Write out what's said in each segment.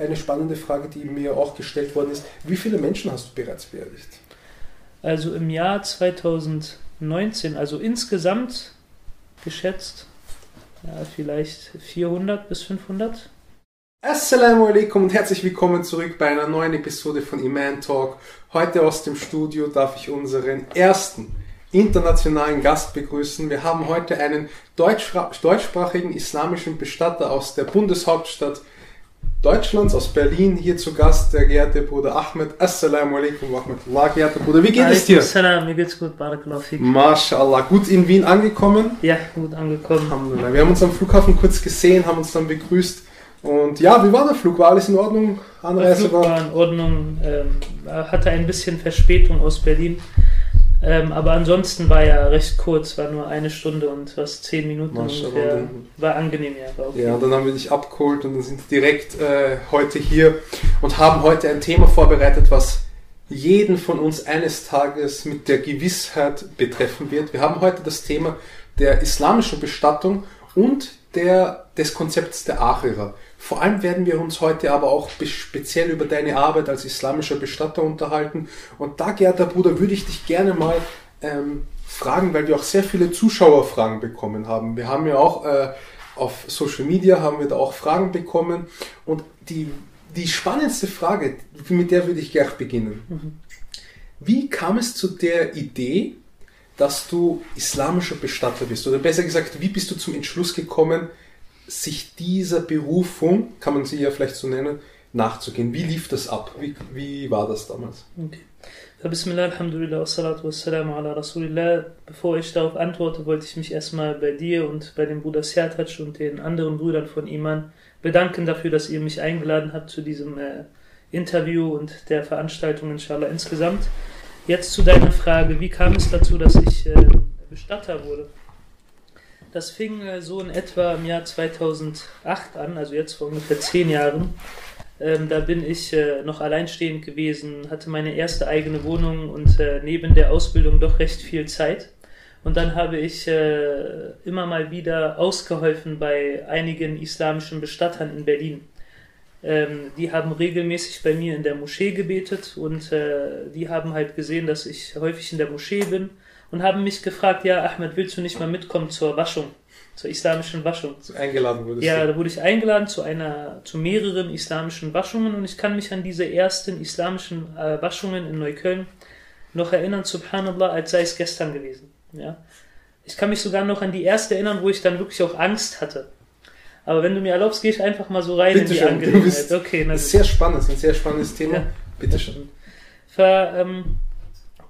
eine spannende Frage, die mir auch gestellt worden ist. Wie viele Menschen hast du bereits beerdigt? Also im Jahr 2019, also insgesamt geschätzt, ja, vielleicht 400 bis 500. Assalamu alaikum und herzlich willkommen zurück bei einer neuen Episode von Iman Talk. Heute aus dem Studio darf ich unseren ersten internationalen Gast begrüßen. Wir haben heute einen deutschsprachigen islamischen Bestatter aus der Bundeshauptstadt Deutschlands, aus Berlin, hier zu Gast, der geehrte Bruder Ahmed. Assalamu alaikum wa rahmatullah, geehrter Bruder. Wie geht es dir? Salam, mir geht's gut, Barakallahu fik. MashaAllah. Gut in Wien angekommen? Ja, gut angekommen. Wir haben uns am Flughafen kurz gesehen, haben uns dann begrüßt. Und ja, wie war der Flug? War alles in Ordnung? Anreise der Flug war in Ordnung, ähm, hatte ein bisschen Verspätung aus Berlin. Ähm, aber ansonsten war ja recht kurz, war nur eine Stunde und was zehn Minuten ungefähr. War angenehm, ja. War okay. Ja, und dann haben wir dich abgeholt und dann sind wir direkt äh, heute hier und haben heute ein Thema vorbereitet, was jeden von uns eines Tages mit der Gewissheit betreffen wird. Wir haben heute das Thema der islamischen Bestattung und der, des Konzepts der Achira. Vor allem werden wir uns heute aber auch speziell über deine Arbeit als islamischer Bestatter unterhalten. Und da, geehrter Bruder, würde ich dich gerne mal ähm, fragen, weil wir auch sehr viele Zuschauerfragen bekommen haben. Wir haben ja auch äh, auf Social Media haben wir da auch Fragen bekommen. Und die, die spannendste Frage, mit der würde ich gleich beginnen. Mhm. Wie kam es zu der Idee, dass du islamischer Bestatter bist? Oder besser gesagt, wie bist du zum Entschluss gekommen, sich dieser Berufung, kann man sie ja vielleicht so nennen, nachzugehen. Wie lief das ab? Wie, wie war das damals? Okay. Bismillah, Alhamdulillah, wassalatu wassalamu ala Rasulillah. Bevor ich darauf antworte, wollte ich mich erstmal bei dir und bei dem Bruder Sertac und den anderen Brüdern von Iman bedanken dafür, dass ihr mich eingeladen habt zu diesem äh, Interview und der Veranstaltung, inshallah, insgesamt. Jetzt zu deiner Frage, wie kam es dazu, dass ich äh, Bestatter wurde? Das fing äh, so in etwa im Jahr 2008 an, also jetzt vor ungefähr zehn Jahren. Ähm, da bin ich äh, noch alleinstehend gewesen, hatte meine erste eigene Wohnung und äh, neben der Ausbildung doch recht viel Zeit. Und dann habe ich äh, immer mal wieder ausgeholfen bei einigen islamischen Bestattern in Berlin. Ähm, die haben regelmäßig bei mir in der Moschee gebetet und äh, die haben halt gesehen, dass ich häufig in der Moschee bin und haben mich gefragt, ja, Ahmed, willst du nicht mal mitkommen zur Waschung, zur islamischen Waschung? Eingeladen wurdest Ja, da wurde ich eingeladen zu einer, zu mehreren islamischen Waschungen und ich kann mich an diese ersten islamischen äh, Waschungen in Neukölln noch erinnern, subhanallah, als sei es gestern gewesen. Ja. Ich kann mich sogar noch an die erste erinnern, wo ich dann wirklich auch Angst hatte. Aber wenn du mir erlaubst, gehe ich einfach mal so rein Bitte in die schön, Angelegenheit. Okay, na, das ist sehr spannend, ein sehr spannendes Thema. Ja, Bitte schön. Ver, ähm,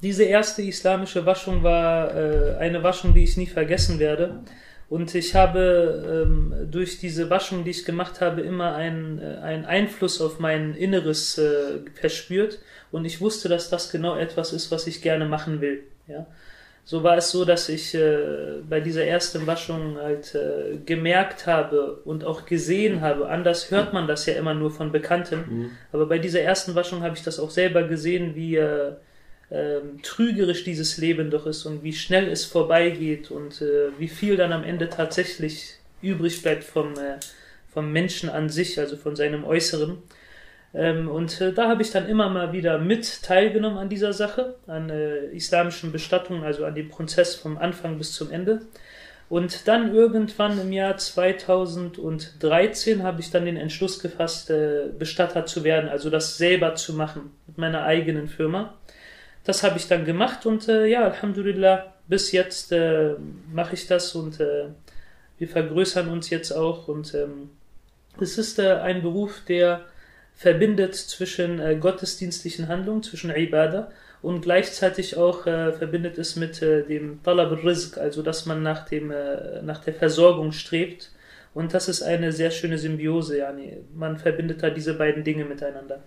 diese erste islamische Waschung war äh, eine Waschung, die ich nie vergessen werde. Und ich habe ähm, durch diese Waschung, die ich gemacht habe, immer einen, äh, einen Einfluss auf mein Inneres äh, verspürt. Und ich wusste, dass das genau etwas ist, was ich gerne machen will. Ja? So war es so, dass ich äh, bei dieser ersten Waschung halt äh, gemerkt habe und auch gesehen habe. Anders hört man das ja immer nur von Bekannten. Mhm. Aber bei dieser ersten Waschung habe ich das auch selber gesehen, wie äh, ähm, trügerisch dieses Leben doch ist und wie schnell es vorbeigeht und äh, wie viel dann am Ende tatsächlich übrig bleibt vom, äh, vom Menschen an sich, also von seinem Äußeren. Ähm, und äh, da habe ich dann immer mal wieder mit teilgenommen an dieser Sache, an äh, islamischen Bestattungen, also an dem Prozess vom Anfang bis zum Ende. Und dann irgendwann im Jahr 2013 habe ich dann den Entschluss gefasst, äh, Bestatter zu werden, also das selber zu machen mit meiner eigenen Firma. Das habe ich dann gemacht und äh, ja, Alhamdulillah, bis jetzt äh, mache ich das und äh, wir vergrößern uns jetzt auch und ähm, es ist äh, ein Beruf, der verbindet zwischen äh, gottesdienstlichen Handlungen, zwischen Ibadah und gleichzeitig auch äh, verbindet es mit dem Talab Rizq, also dass man nach, dem, nach der Versorgung strebt. Und das ist eine sehr schöne Symbiose. Yani. Man verbindet da diese beiden Dinge miteinander.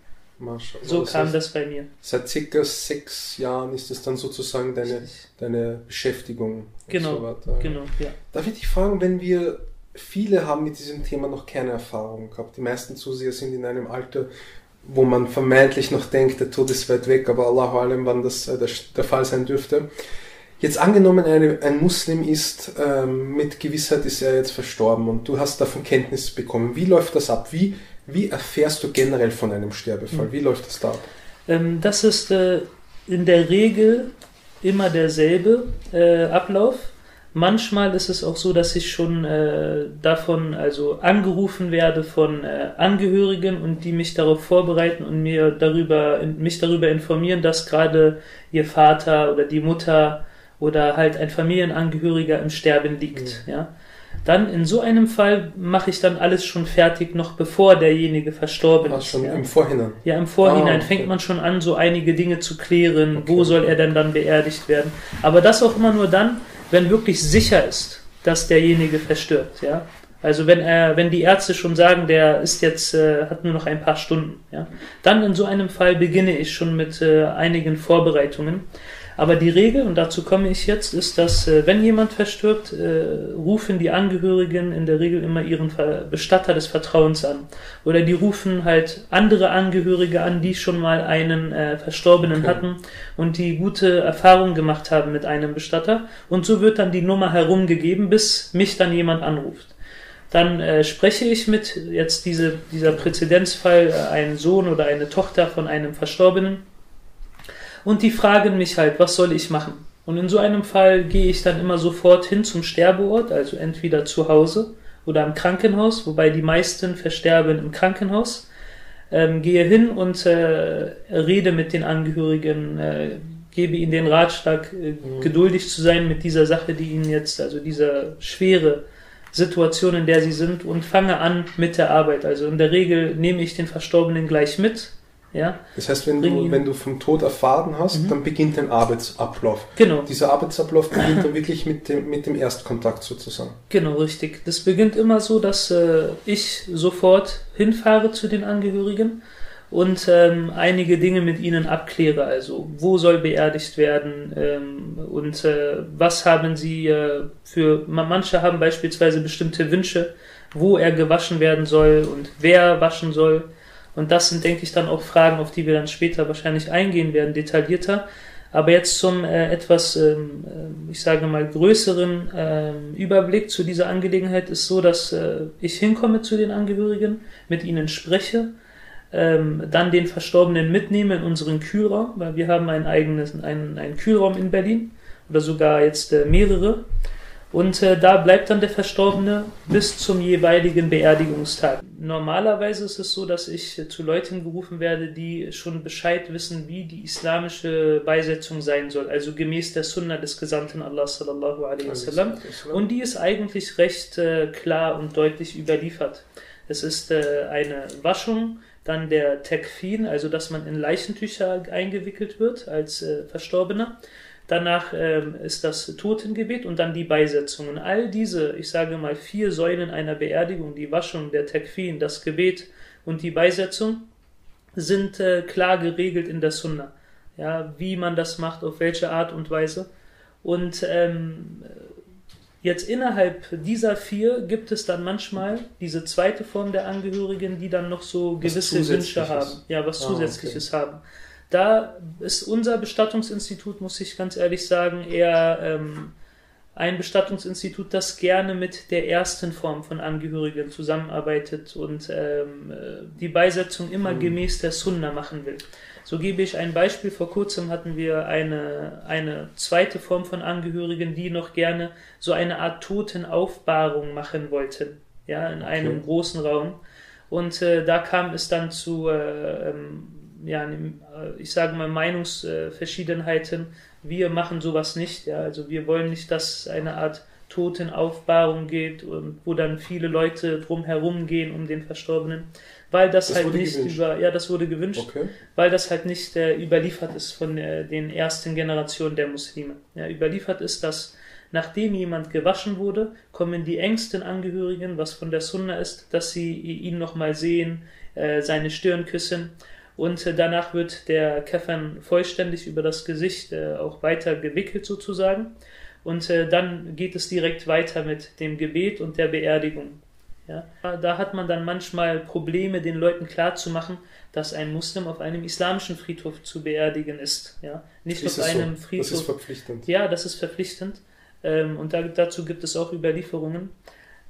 So kam heißt, das bei mir. Seit circa sechs Jahren ist es dann sozusagen deine, deine Beschäftigung. Genau, so genau, ja. Darf ich dich fragen, wenn wir, viele haben mit diesem Thema noch keine Erfahrung gehabt. Die meisten Zuseher sind in einem Alter, wo man vermeintlich noch denkt, der Tod ist weit weg, aber Allahu allem, wann das äh, der, der, Fall sein dürfte. Jetzt angenommen, eine, ein Muslim ist, ähm, mit Gewissheit ist er jetzt verstorben und du hast davon Kenntnis bekommen. Wie läuft das ab? Wie Wie erfährst du generell von einem Sterbefall? Wie läuft das da ab? Ähm, das ist äh, in der Regel immer derselbe äh, Ablauf. Manchmal ist es auch so, dass ich schon äh, davon also angerufen werde von äh, Angehörigen und die mich darauf vorbereiten und mir darüber mich darüber informieren, dass gerade ihr Vater oder die Mutter oder halt ein Familienangehöriger im Sterben liegt. Mhm. Ja, dann in so einem Fall mache ich dann alles schon fertig, noch bevor derjenige verstorben Ach, ist. schon ja. im Vorhinein. Ja, im Vorhinein Ah, okay. fängt man schon an, so einige Dinge zu klären. Okay. Wo soll er denn dann beerdigt werden? Aber das auch immer nur dann, wenn wirklich sicher ist, dass derjenige verstirbt. Ja? Also wenn er, wenn die Ärzte schon sagen, der ist jetzt, äh, hat nur noch ein paar Stunden, ja, dann in so einem Fall beginne ich schon mit äh, einigen Vorbereitungen. Aber die Regel, und dazu komme ich jetzt, ist, dass äh, wenn jemand verstirbt, äh, rufen die Angehörigen in der Regel immer ihren Bestatter des Vertrauens an. Oder die rufen halt andere Angehörige an, die schon mal einen äh, Verstorbenen Okay. hatten und die gute Erfahrungen gemacht haben mit einem Bestatter. Und so wird dann die Nummer herumgegeben, bis mich dann jemand anruft. Dann äh, spreche ich mit jetzt diese, dieser Präzedenzfall, äh, einen Sohn oder eine Tochter von einem Verstorbenen. Und die fragen mich halt, was soll ich machen? Und in so einem Fall gehe ich dann immer sofort hin zum Sterbeort, also entweder zu Hause oder im Krankenhaus, wobei die meisten versterben im Krankenhaus. Ähm, gehe hin und äh, rede mit den Angehörigen, äh, gebe ihnen den Ratschlag, äh, geduldig zu sein mit dieser Sache, die ihnen jetzt, also dieser schwere Situation, in der sie sind, und fange an mit der Arbeit. Also in der Regel nehme ich den Verstorbenen gleich mit. Ja, Das heißt, wenn Bring du, ihn. wenn du vom Tod erfahren hast, Mhm. dann beginnt ein Arbeitsablauf. genau. Dieser Arbeitsablauf beginnt dann wirklich mit dem, mit dem Erstkontakt sozusagen. Genau, richtig. Das beginnt immer so, dass äh, ich sofort hinfahre zu den Angehörigen und ähm, einige Dinge mit ihnen abkläre. Also, wo soll beerdigt werden ähm, und äh, was haben sie äh, für. ma- Manche haben beispielsweise bestimmte Wünsche, wo er gewaschen werden soll und wer waschen soll. Und das sind, denke ich, dann auch Fragen, auf die wir dann später wahrscheinlich eingehen werden, detaillierter. Aber jetzt zum äh, etwas, ähm, äh, ich sage mal, größeren ähm, Überblick zu dieser Angelegenheit ist so, dass äh, ich hinkomme zu den Angehörigen, mit ihnen spreche, ähm, dann den Verstorbenen mitnehme in unseren Kühlraum, weil wir haben ein eigenes, einen, einen Kühlraum in Berlin oder sogar jetzt äh, mehrere. Und äh, da bleibt dann der Verstorbene bis zum jeweiligen Beerdigungstag. Normalerweise ist es so, dass ich äh, zu Leuten gerufen werde, die schon Bescheid wissen, wie die islamische Beisetzung sein soll, also gemäß der Sunna des Gesandten Allah sallallahu alaihi wasallam. Und die ist eigentlich recht äh, klar und deutlich überliefert. Es ist äh, eine Waschung, dann der Tekfin, also dass man in Leichentücher eingewickelt wird als äh, Verstorbener. Danach ähm, ist das Totengebet und dann die Beisetzungen. All diese, ich sage mal, vier Säulen einer Beerdigung, die Waschung, der Tekfin, das Gebet und die Beisetzung, sind äh, klar geregelt in der Sunna. Ja, wie man das macht, auf welche Art und Weise. Und ähm, jetzt innerhalb dieser vier gibt es dann manchmal diese zweite Form der Angehörigen, die dann noch so gewisse Wünsche haben. Ja, was Ah, Zusätzliches haben. Da ist unser Bestattungsinstitut, muss ich ganz ehrlich sagen, eher ähm, ein Bestattungsinstitut, das gerne mit der ersten Form von Angehörigen zusammenarbeitet und ähm, äh, die Beisetzung immer Hm. gemäß der Sunna machen will. So gebe ich ein Beispiel. Vor kurzem hatten wir eine, eine zweite Form von Angehörigen, die noch gerne so eine Art Totenaufbahrung machen wollten. Ja, in einem Okay. großen Raum. Und äh, da kam es dann zu, äh, ähm, ja, äh, ich sage mal, Meinungsverschiedenheiten. Wir machen sowas nicht. Ja, also wir wollen nicht, dass eine Art Totenaufbahrung geht und wo dann viele Leute drumherum gehen um den Verstorbenen, weil das, Das halt nicht gewünscht. über, ja, das wurde gewünscht Okay. weil das halt nicht äh, überliefert ist von äh, den ersten Generationen der Muslime. Ja, überliefert ist, dass nachdem jemand gewaschen wurde, kommen die engsten Angehörigen, was von der Sunna ist, dass sie ihn nochmal sehen, äh, seine Stirn küssen und danach wird der Keffern vollständig über das Gesicht äh, auch weiter gewickelt sozusagen und äh, dann geht es direkt weiter mit dem Gebet und der Beerdigung. Ja, da hat man dann manchmal Probleme, den Leuten klarzumachen, dass ein Muslim auf einem islamischen Friedhof zu beerdigen ist. Ja, nicht Ist auf es so? einem Das ist Friedhof. verpflichtend. ja, das ist verpflichtend. Ähm, und da, dazu gibt es auch Überlieferungen.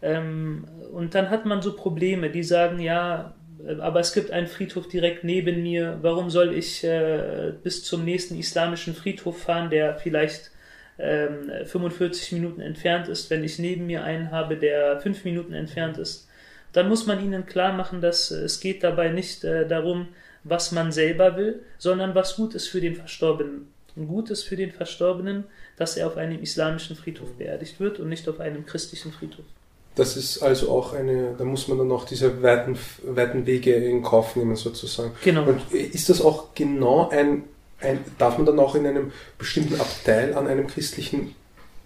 Ähm, und dann hat man so Probleme, die sagen, ja, aber es gibt einen Friedhof direkt neben mir. Warum soll ich äh, bis zum nächsten islamischen Friedhof fahren, der vielleicht ähm, 45 Minuten entfernt ist, wenn ich neben mir einen habe, der 5 Minuten entfernt ist? Dann muss man ihnen klar machen, dass es geht dabei nicht äh, darum, was man selber will, sondern was gut ist für den Verstorbenen. Und gut ist für den Verstorbenen, dass er auf einem islamischen Friedhof beerdigt wird und nicht auf einem christlichen Friedhof. Das ist also auch eine, da muss man dann auch diese weiten, weiten Wege in Kauf nehmen sozusagen. Genau. Und ist das auch genau ein, ein, darf man dann auch in einem bestimmten Abteil an einem christlichen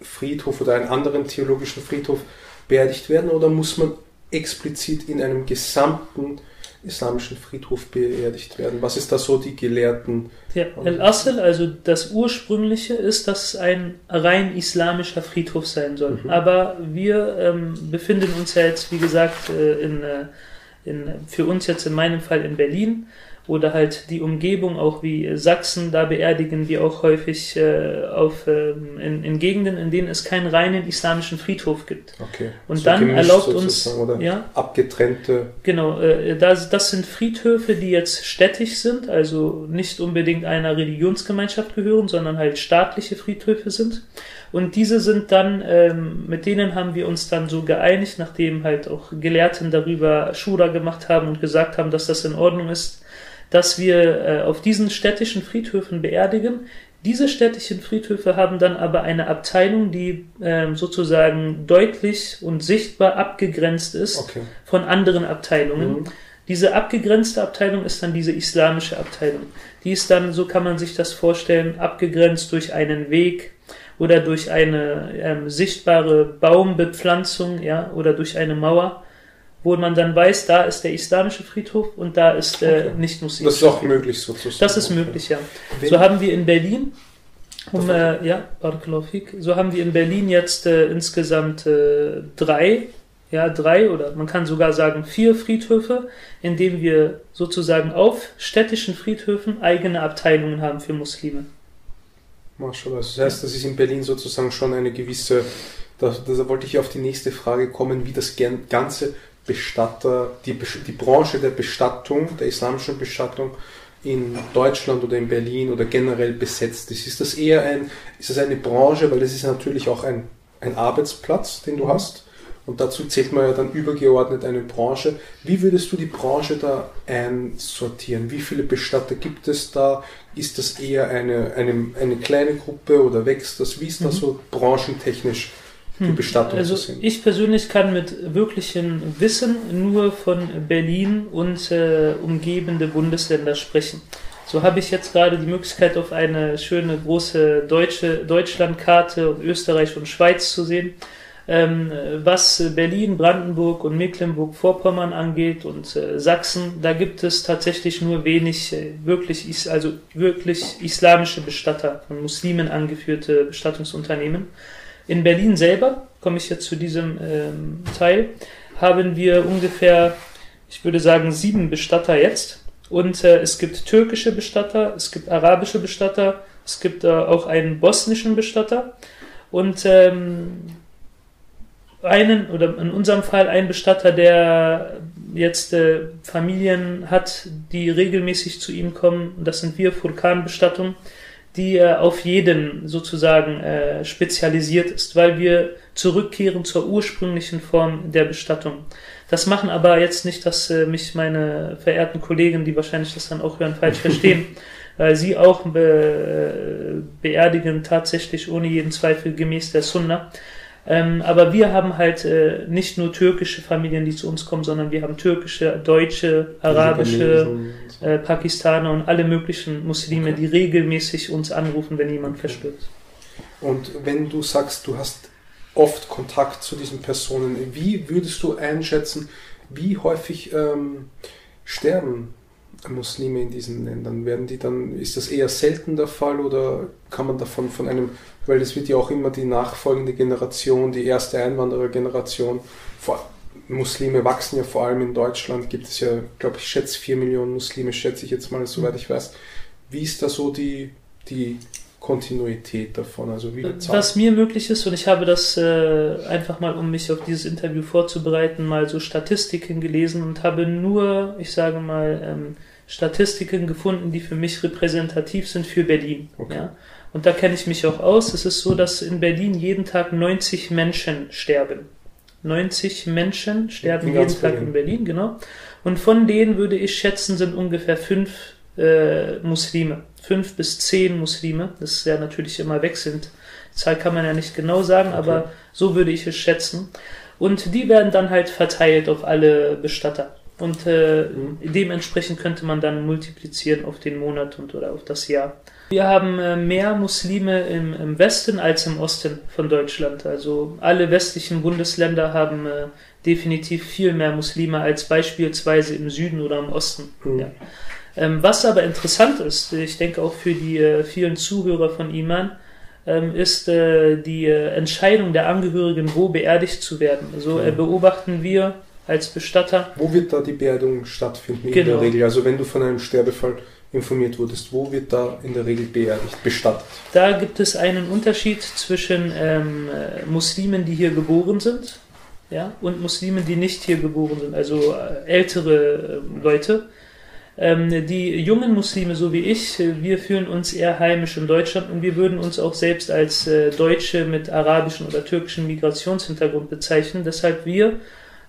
Friedhof oder einem anderen theologischen Friedhof beerdigt werden oder muss man explizit in einem gesamten islamischen Friedhof beerdigt werden? Was ist da so die Gelehrten? Ja, Al-Asl, also das ursprüngliche, ist, dass es ein rein islamischer Friedhof sein soll. Mhm. Aber wir ähm, befinden uns ja jetzt, wie gesagt, äh, in, äh, in, für uns jetzt in meinem Fall in Berlin oder halt die Umgebung, auch wie Sachsen, da beerdigen wir auch häufig äh, auf, äh, in, in, Gegenden, in denen es keinen reinen islamischen Friedhof gibt. Okay. Und so dann erlaubt uns ja, abgetrennte. Genau, äh, das, das sind Friedhöfe, die jetzt städtisch sind, also nicht unbedingt einer Religionsgemeinschaft gehören, sondern halt staatliche Friedhöfe sind. Und diese sind dann, ähm, mit denen haben wir uns dann so geeinigt, nachdem halt auch Gelehrten darüber Schura gemacht haben und gesagt haben, dass das in Ordnung ist, dass wir äh, auf diesen städtischen Friedhöfen beerdigen. Diese städtischen Friedhöfe haben dann aber eine Abteilung, die ähm, sozusagen deutlich und sichtbar abgegrenzt ist okay. von anderen Abteilungen. Mhm. Diese abgegrenzte Abteilung ist dann diese islamische Abteilung. Die ist dann, so kann man sich das vorstellen, abgegrenzt durch einen Weg oder durch eine ähm, sichtbare Baumbepflanzung, ja, oder durch eine Mauer wo man dann weiß, da ist der islamische Friedhof und da ist äh, okay. nicht muslimisch. Das ist auch möglich sozusagen. Das ist möglich, ja. So haben wir in Berlin, um, äh, ja, so haben wir in Berlin jetzt äh, insgesamt äh, drei, ja, drei oder man kann sogar sagen vier Friedhöfe, in denen wir sozusagen auf städtischen Friedhöfen eigene Abteilungen haben für Muslime. Marshall, das heißt, das ist in Berlin sozusagen schon eine gewisse, da, da wollte ich auf die nächste Frage kommen, wie das Ganze Bestatter, die, die Branche der Bestattung, der islamischen Bestattung in Deutschland oder in Berlin oder generell besetzt ist. Ist das eher ein, ist das eine Branche, weil das ist natürlich auch ein, ein Arbeitsplatz, den du mhm. hast. Und dazu zählt man ja dann übergeordnet eine Branche. Wie würdest du die Branche da einsortieren? Wie viele Bestatter gibt es da? Ist das eher eine, eine, eine kleine Gruppe oder wächst das? Wie ist das mhm. so branchentechnisch die hm. Bestattung also Ich persönlich kann mit wirklichem Wissen nur von Berlin und äh, umgebende Bundesländer sprechen. So habe ich jetzt gerade die Möglichkeit, auf eine schöne große deutsche Deutschlandkarte und Österreich und Schweiz zu sehen. Ähm, was Berlin, Brandenburg und Mecklenburg-Vorpommern angeht und äh, Sachsen, da gibt es tatsächlich nur wenig äh, wirklich, also wirklich islamische Bestatter, von Muslimen angeführte Bestattungsunternehmen. In Berlin selber, komme ich jetzt zu diesem ähm, Teil, haben wir ungefähr, ich würde sagen, sieben Bestatter jetzt. Und äh, es gibt türkische Bestatter, es gibt arabische Bestatter, es gibt äh, auch einen bosnischen Bestatter. Und ähm, einen, oder in unserem Fall einen Bestatter, der jetzt äh, Familien hat, die regelmäßig zu ihm kommen. Das sind wir, Furkan-Bestattung die äh, auf jeden sozusagen äh, spezialisiert ist, weil wir zurückkehren zur ursprünglichen Form der Bestattung. Das machen aber jetzt nicht, dass äh, mich meine verehrten Kollegen, die wahrscheinlich das dann auch hören, falsch verstehen, weil sie auch be beerdigen tatsächlich ohne jeden Zweifel gemäß der Sunna. Ähm, aber wir haben halt äh, nicht nur türkische Familien, die zu uns kommen, sondern wir haben türkische, deutsche, arabische, äh, Pakistaner und alle möglichen Muslime, okay. die regelmäßig uns anrufen, wenn jemand okay. verstirbt. Und wenn du sagst, du hast oft Kontakt zu diesen Personen, wie würdest du einschätzen, wie häufig ähm, sterben Muslime in diesen Ländern? Werden die dann, ist das eher selten der Fall oder kann man davon von einem weil es wird ja auch immer die nachfolgende Generation, die erste Einwanderergeneration, Muslime wachsen ja vor allem in Deutschland, gibt es ja, glaube ich, schätze vier Millionen Muslime, schätze ich jetzt mal, soweit ich weiß. Wie ist da so die, die Kontinuität davon? Also wie Was mir möglich ist, und ich habe das äh, einfach mal, um mich auf dieses Interview vorzubereiten, mal so Statistiken gelesen und habe nur, ich sage mal, ähm, Statistiken gefunden, die für mich repräsentativ sind für Berlin. Okay. Ja? Und da kenne ich mich auch aus. Es ist so, dass in Berlin jeden Tag 90 Menschen sterben. 90 Menschen sterben jeden Tag Berlin. in Berlin, genau. Und von denen würde ich schätzen, sind ungefähr fünf äh, Muslime. Fünf bis zehn Muslime. Das ist ja natürlich immer wechselnd. Die Zahl kann man ja nicht genau sagen, okay. aber so würde ich es schätzen. Und die werden dann halt verteilt auf alle Bestatter. Und äh, mhm. dementsprechend könnte man dann multiplizieren auf den Monat und oder auf das Jahr. Wir haben äh, mehr Muslime im, im, Westen als im Osten von Deutschland. Also alle westlichen Bundesländer haben äh, definitiv viel mehr Muslime als beispielsweise im Süden oder im Osten. Mhm. Ja. Ähm, was aber interessant ist, ich denke auch für die äh, vielen Zuhörer von Iman, ähm, ist äh, die äh, Entscheidung der Angehörigen, wo beerdigt zu werden. So also, beobachten wir als Bestatter. Wo wird da die Beerdigung stattfinden genau. in der genau. Regel? Also wenn du von einem Sterbefall informiert wurdest, wo wird da in der Regel beerdigt, bestattet? Da gibt es einen Unterschied zwischen ähm, Muslimen, die hier geboren sind, ja, und Muslimen, die nicht hier geboren sind, also äh, ältere äh, Leute. Ähm, die jungen Muslime, so wie ich, wir fühlen uns eher heimisch in Deutschland und wir würden uns auch selbst als äh, Deutsche mit arabischem oder türkischem Migrationshintergrund bezeichnen. Deshalb wir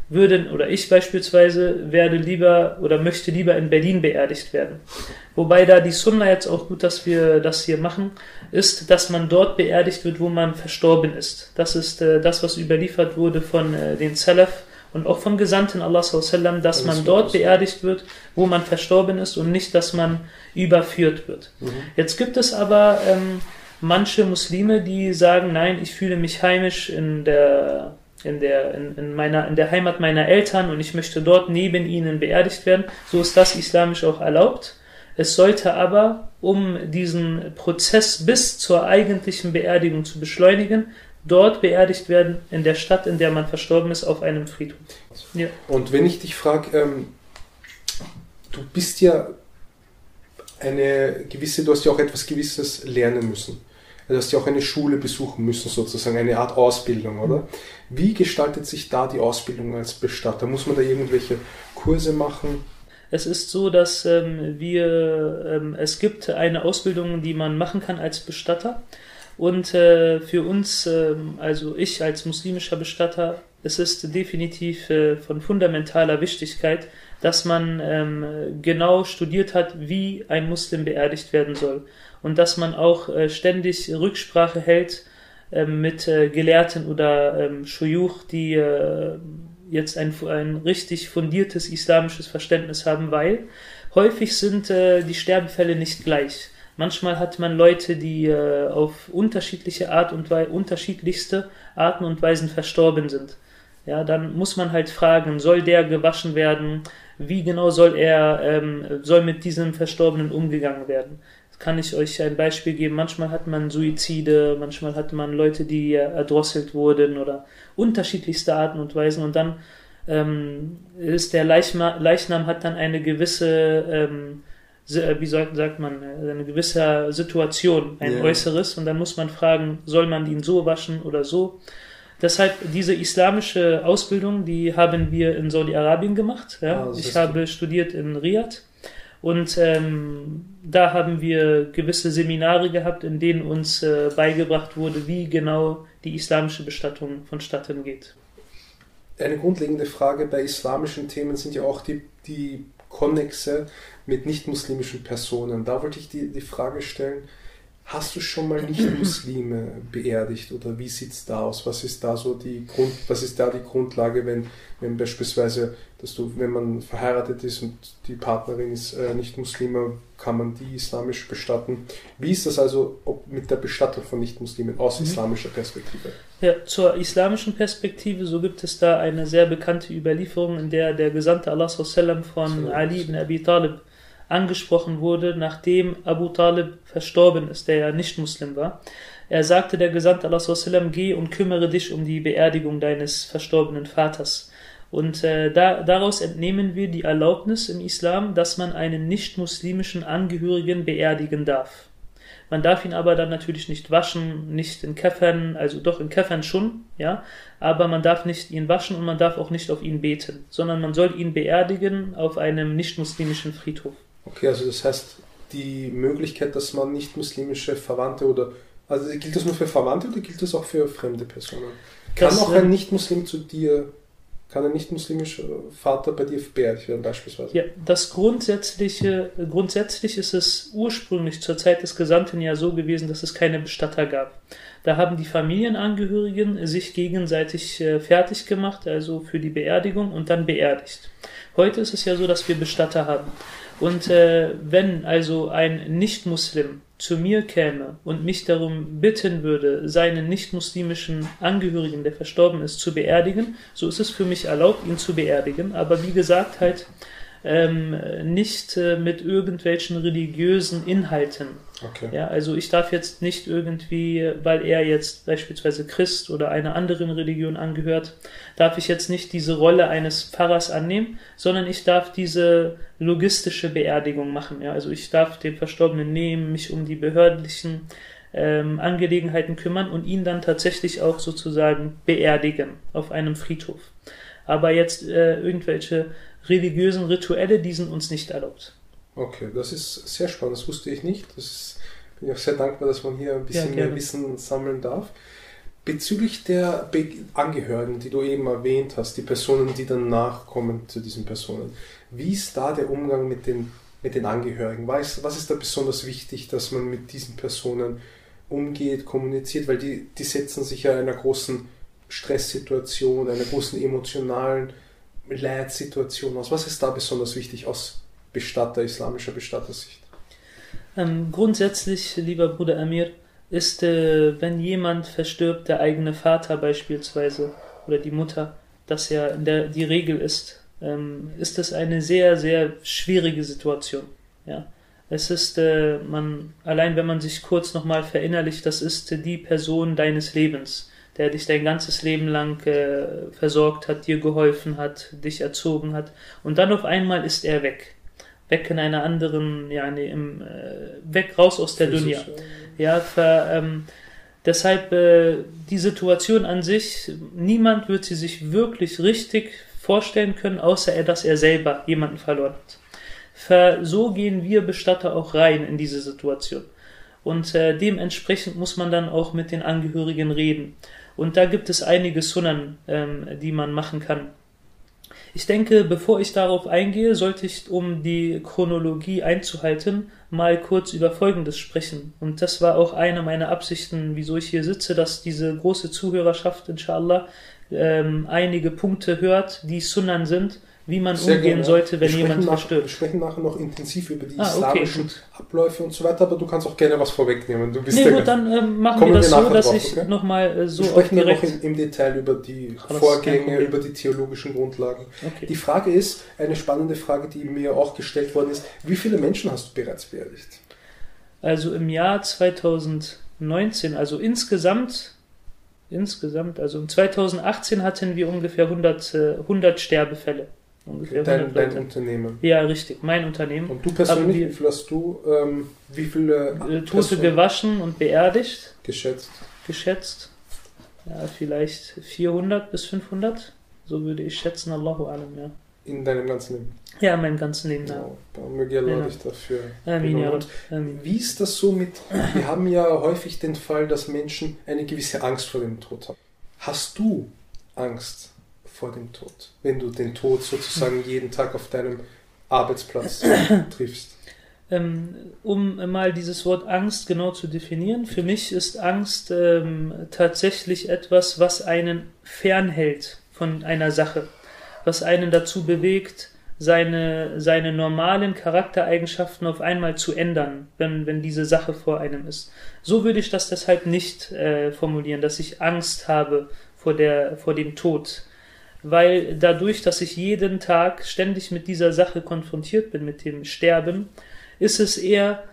würden, oder ich beispielsweise, werde lieber oder möchte lieber in Berlin beerdigt werden. Wobei da die Sunna jetzt auch gut, dass wir das hier machen, ist, dass man dort beerdigt wird, wo man verstorben ist. Das ist äh, das, was überliefert wurde von äh, den Salaf und auch vom Gesandten Allah, dass man dort beerdigt wird, wo man verstorben ist und nicht, dass man überführt wird. Mhm. Jetzt gibt es aber ähm, manche Muslime, die sagen, nein, ich fühle mich heimisch in der in der, in, in, meiner, in der Heimat meiner Eltern und ich möchte dort neben ihnen beerdigt werden. So ist das islamisch auch erlaubt. Es sollte aber, um diesen Prozess bis zur eigentlichen Beerdigung zu beschleunigen, dort beerdigt werden, in der Stadt, in der man verstorben ist, auf einem Friedhof. Ja. Und wenn ich dich frage, ähm, du bist ja eine gewisse, du hast ja auch etwas Gewisses lernen müssen. Du hast ja auch eine Schule besuchen müssen, sozusagen, eine Art Ausbildung, oder? Wie gestaltet sich da die Ausbildung als Bestatter? Muss man da irgendwelche Kurse machen? Es ist so, dass ähm, wir, ähm, es gibt eine Ausbildung, die man machen kann als Bestatter. Und äh, für uns, äh, also ich als muslimischer Bestatter, es ist definitiv äh, von fundamentaler Wichtigkeit, dass man ähm, genau studiert hat, wie ein Muslim beerdigt werden soll und dass man auch äh, ständig Rücksprache hält mit äh, Gelehrten oder ähm, Shuyuch, die äh, jetzt ein, ein richtig fundiertes islamisches Verständnis haben, weil häufig sind äh, die Sterbefälle nicht gleich. Manchmal hat man Leute, die äh, auf unterschiedliche Art und Weise, unterschiedlichste Arten und Weisen verstorben sind. Ja, dann muss man halt fragen, soll der gewaschen werden? Wie genau soll er, ähm, soll mit diesem Verstorbenen umgegangen werden? Kann ich euch ein Beispiel geben. Manchmal hat man Suizide, manchmal hat man Leute, die erdrosselt wurden oder unterschiedlichste Arten und Weisen. Und dann ähm, ist der Leichnam, Leichnam hat dann eine gewisse, ähm, wie sagt, sagt man, eine gewisse Situation, ein yeah. Äußeres. Und dann muss man fragen, soll man ihn so waschen oder so? Deshalb diese islamische Ausbildung, die haben wir in Saudi-Arabien gemacht. Ja? Ah, ich habe studiert in Riyadh und ähm, da haben wir gewisse Seminare gehabt, in denen uns äh, beigebracht wurde, wie genau die islamische Bestattung vonstatten geht. Eine grundlegende Frage bei islamischen Themen sind ja auch die, die Konnexe mit nicht-muslimischen Personen. Da wollte ich die, die Frage stellen, Hast du schon mal Nicht-Muslime beerdigt oder wie sieht es da aus? Was ist da so die Grund, was ist da die Grundlage, wenn, wenn beispielsweise, dass du, wenn man verheiratet ist und die Partnerin ist äh, Nicht-Muslime, kann man die islamisch bestatten? Wie ist das also mit der Bestattung von Nicht-Muslimen aus mhm. islamischer Perspektive? Ja, zur islamischen Perspektive, so gibt es da eine sehr bekannte Überlieferung, in der der Gesandte Allah von Ali ibn Abi Talib angesprochen wurde, nachdem Abu Talib verstorben ist, der ja nicht Muslim war. Er sagte der Gesandte Allah, geh und kümmere dich um die Beerdigung deines verstorbenen Vaters. Und äh, da, daraus entnehmen wir die Erlaubnis im Islam, dass man einen nicht-muslimischen Angehörigen beerdigen darf. Man darf ihn aber dann natürlich nicht waschen, nicht in Käffern, also doch in Käffern schon, ja, aber man darf nicht ihn waschen und man darf auch nicht auf ihn beten, sondern man soll ihn beerdigen auf einem nicht-muslimischen Friedhof. Okay, also das heißt, die Möglichkeit, dass man nicht-muslimische Verwandte oder, also gilt das nur für Verwandte oder gilt das auch für fremde Personen? Kann das, auch ein ähm, Nicht-Muslim zu dir kann ein nicht-muslimischer Vater bei dir beerdigt werden, beispielsweise? Ja, das Grundsätzliche, grundsätzlich ist es ursprünglich zur Zeit des Gesandten ja so gewesen, dass es keine Bestatter gab. Da haben die Familienangehörigen sich gegenseitig äh, fertig gemacht, also für die Beerdigung und dann beerdigt. Heute ist es ja so, dass wir Bestatter haben. Und äh, wenn also ein Nicht-Muslim zu mir käme und mich darum bitten würde, seinen nicht-muslimischen Angehörigen, der verstorben ist, zu beerdigen, so ist es für mich erlaubt, ihn zu beerdigen. Aber wie gesagt, halt ähm, nicht äh, mit irgendwelchen religiösen Inhalten. Okay. Ja, also ich darf jetzt nicht irgendwie, weil er jetzt beispielsweise Christ oder einer anderen Religion angehört, darf ich jetzt nicht diese Rolle eines Pfarrers annehmen, sondern ich darf diese logistische Beerdigung machen. Ja, also ich darf den Verstorbenen nehmen, mich um die behördlichen ähm, Angelegenheiten kümmern und ihn dann tatsächlich auch sozusagen beerdigen auf einem Friedhof. Aber jetzt äh, irgendwelche religiösen Rituelle, die sind uns nicht erlaubt. Okay, das ist sehr spannend, das wusste ich nicht. Das ist, bin ich auch sehr dankbar, dass man hier ein bisschen ja, mehr Wissen sammeln darf. Bezüglich der Be Angehörigen, die du eben erwähnt hast, die Personen, die dann nachkommen zu diesen Personen, wie ist da der Umgang mit den, mit den Angehörigen? Was, was ist da besonders wichtig, dass man mit diesen Personen umgeht, kommuniziert? Weil die, die setzen sich ja einer großen Stresssituation, einer großen emotionalen Leitsituation aus? Was ist da besonders wichtig aus Bestatter, islamischer Bestattersicht? Ähm, grundsätzlich, lieber Bruder Amir, ist, äh, wenn jemand verstirbt, der eigene Vater beispielsweise oder die Mutter, das ja der, die Regel ist, ähm, ist das eine sehr, sehr schwierige Situation. Ja. Es ist, äh, man, allein wenn man sich kurz nochmal verinnerlicht, das ist die Person deines Lebens der dich dein ganzes Leben lang äh, versorgt hat, dir geholfen hat, dich erzogen hat. Und dann auf einmal ist er weg. Weg in einer anderen, ja, nee, im, äh, weg raus aus der Dunya. Ja, ver, ähm, deshalb äh, die Situation an sich, niemand wird sie sich wirklich richtig vorstellen können, außer er, dass er selber jemanden verloren hat. Ver, so gehen wir Bestatter auch rein in diese Situation. Und äh, dementsprechend muss man dann auch mit den Angehörigen reden. Und da gibt es einige Sunnen, ähm, die man machen kann. Ich denke, bevor ich darauf eingehe, sollte ich, um die Chronologie einzuhalten, mal kurz über Folgendes sprechen. Und das war auch eine meiner Absichten, wieso ich hier sitze, dass diese große Zuhörerschaft, inshallah, ähm, einige Punkte hört, die Sunnan sind, wie man Sehr umgehen gerne. sollte, wenn jemand nach, verstirbt. Wir sprechen nachher noch intensiv über die ah, islamischen okay, Abläufe und so weiter, aber du kannst auch gerne was vorwegnehmen. Du bist nee, gut, dann ähm, machen wir das so, dass drauf, ich okay? nochmal äh, so Wir sprechen ja noch im, im, Detail über die Vorgänge, über die theologischen Grundlagen. Okay. Die Frage ist, eine spannende Frage, die mir auch gestellt worden ist, wie viele Menschen hast du bereits beerdigt? Also im Jahr 2019, also insgesamt insgesamt, also 2018 hatten wir ungefähr 100, 100 äh, Sterbefälle ungefähr dein, dein Unternehmen. Ja, richtig, mein Unternehmen. Und du persönlich, wie viel hast du, ähm, wie viele äh, Tote gewaschen und beerdigt? Geschätzt. Geschätzt. Ja, vielleicht 400 bis 500. So würde ich schätzen, Allahu alam, ja. In deinem ganzen Leben? Ja, in meinem ganzen Leben, ja. Wow, möge Allah ja. dich dafür Amin, ja, Amin. Wie ist das so mit, wir haben ja häufig den Fall, dass Menschen eine gewisse Angst vor dem Tod haben. Hast du Angst vor dem Tod, wenn du den Tod sozusagen jeden Tag auf deinem Arbeitsplatz triffst? Ähm, um mal dieses Wort Angst genau zu definieren, für mich ist Angst ähm, tatsächlich etwas, was einen fernhält von einer Sache, was einen dazu bewegt, seine, seine normalen Charaktereigenschaften auf einmal zu ändern, wenn, wenn diese Sache vor einem ist. So würde ich das deshalb nicht äh, formulieren, dass ich Angst habe vor, der, vor dem Tod weil dadurch, dass ich jeden Tag ständig mit dieser Sache konfrontiert bin, mit dem Sterben, ist es eher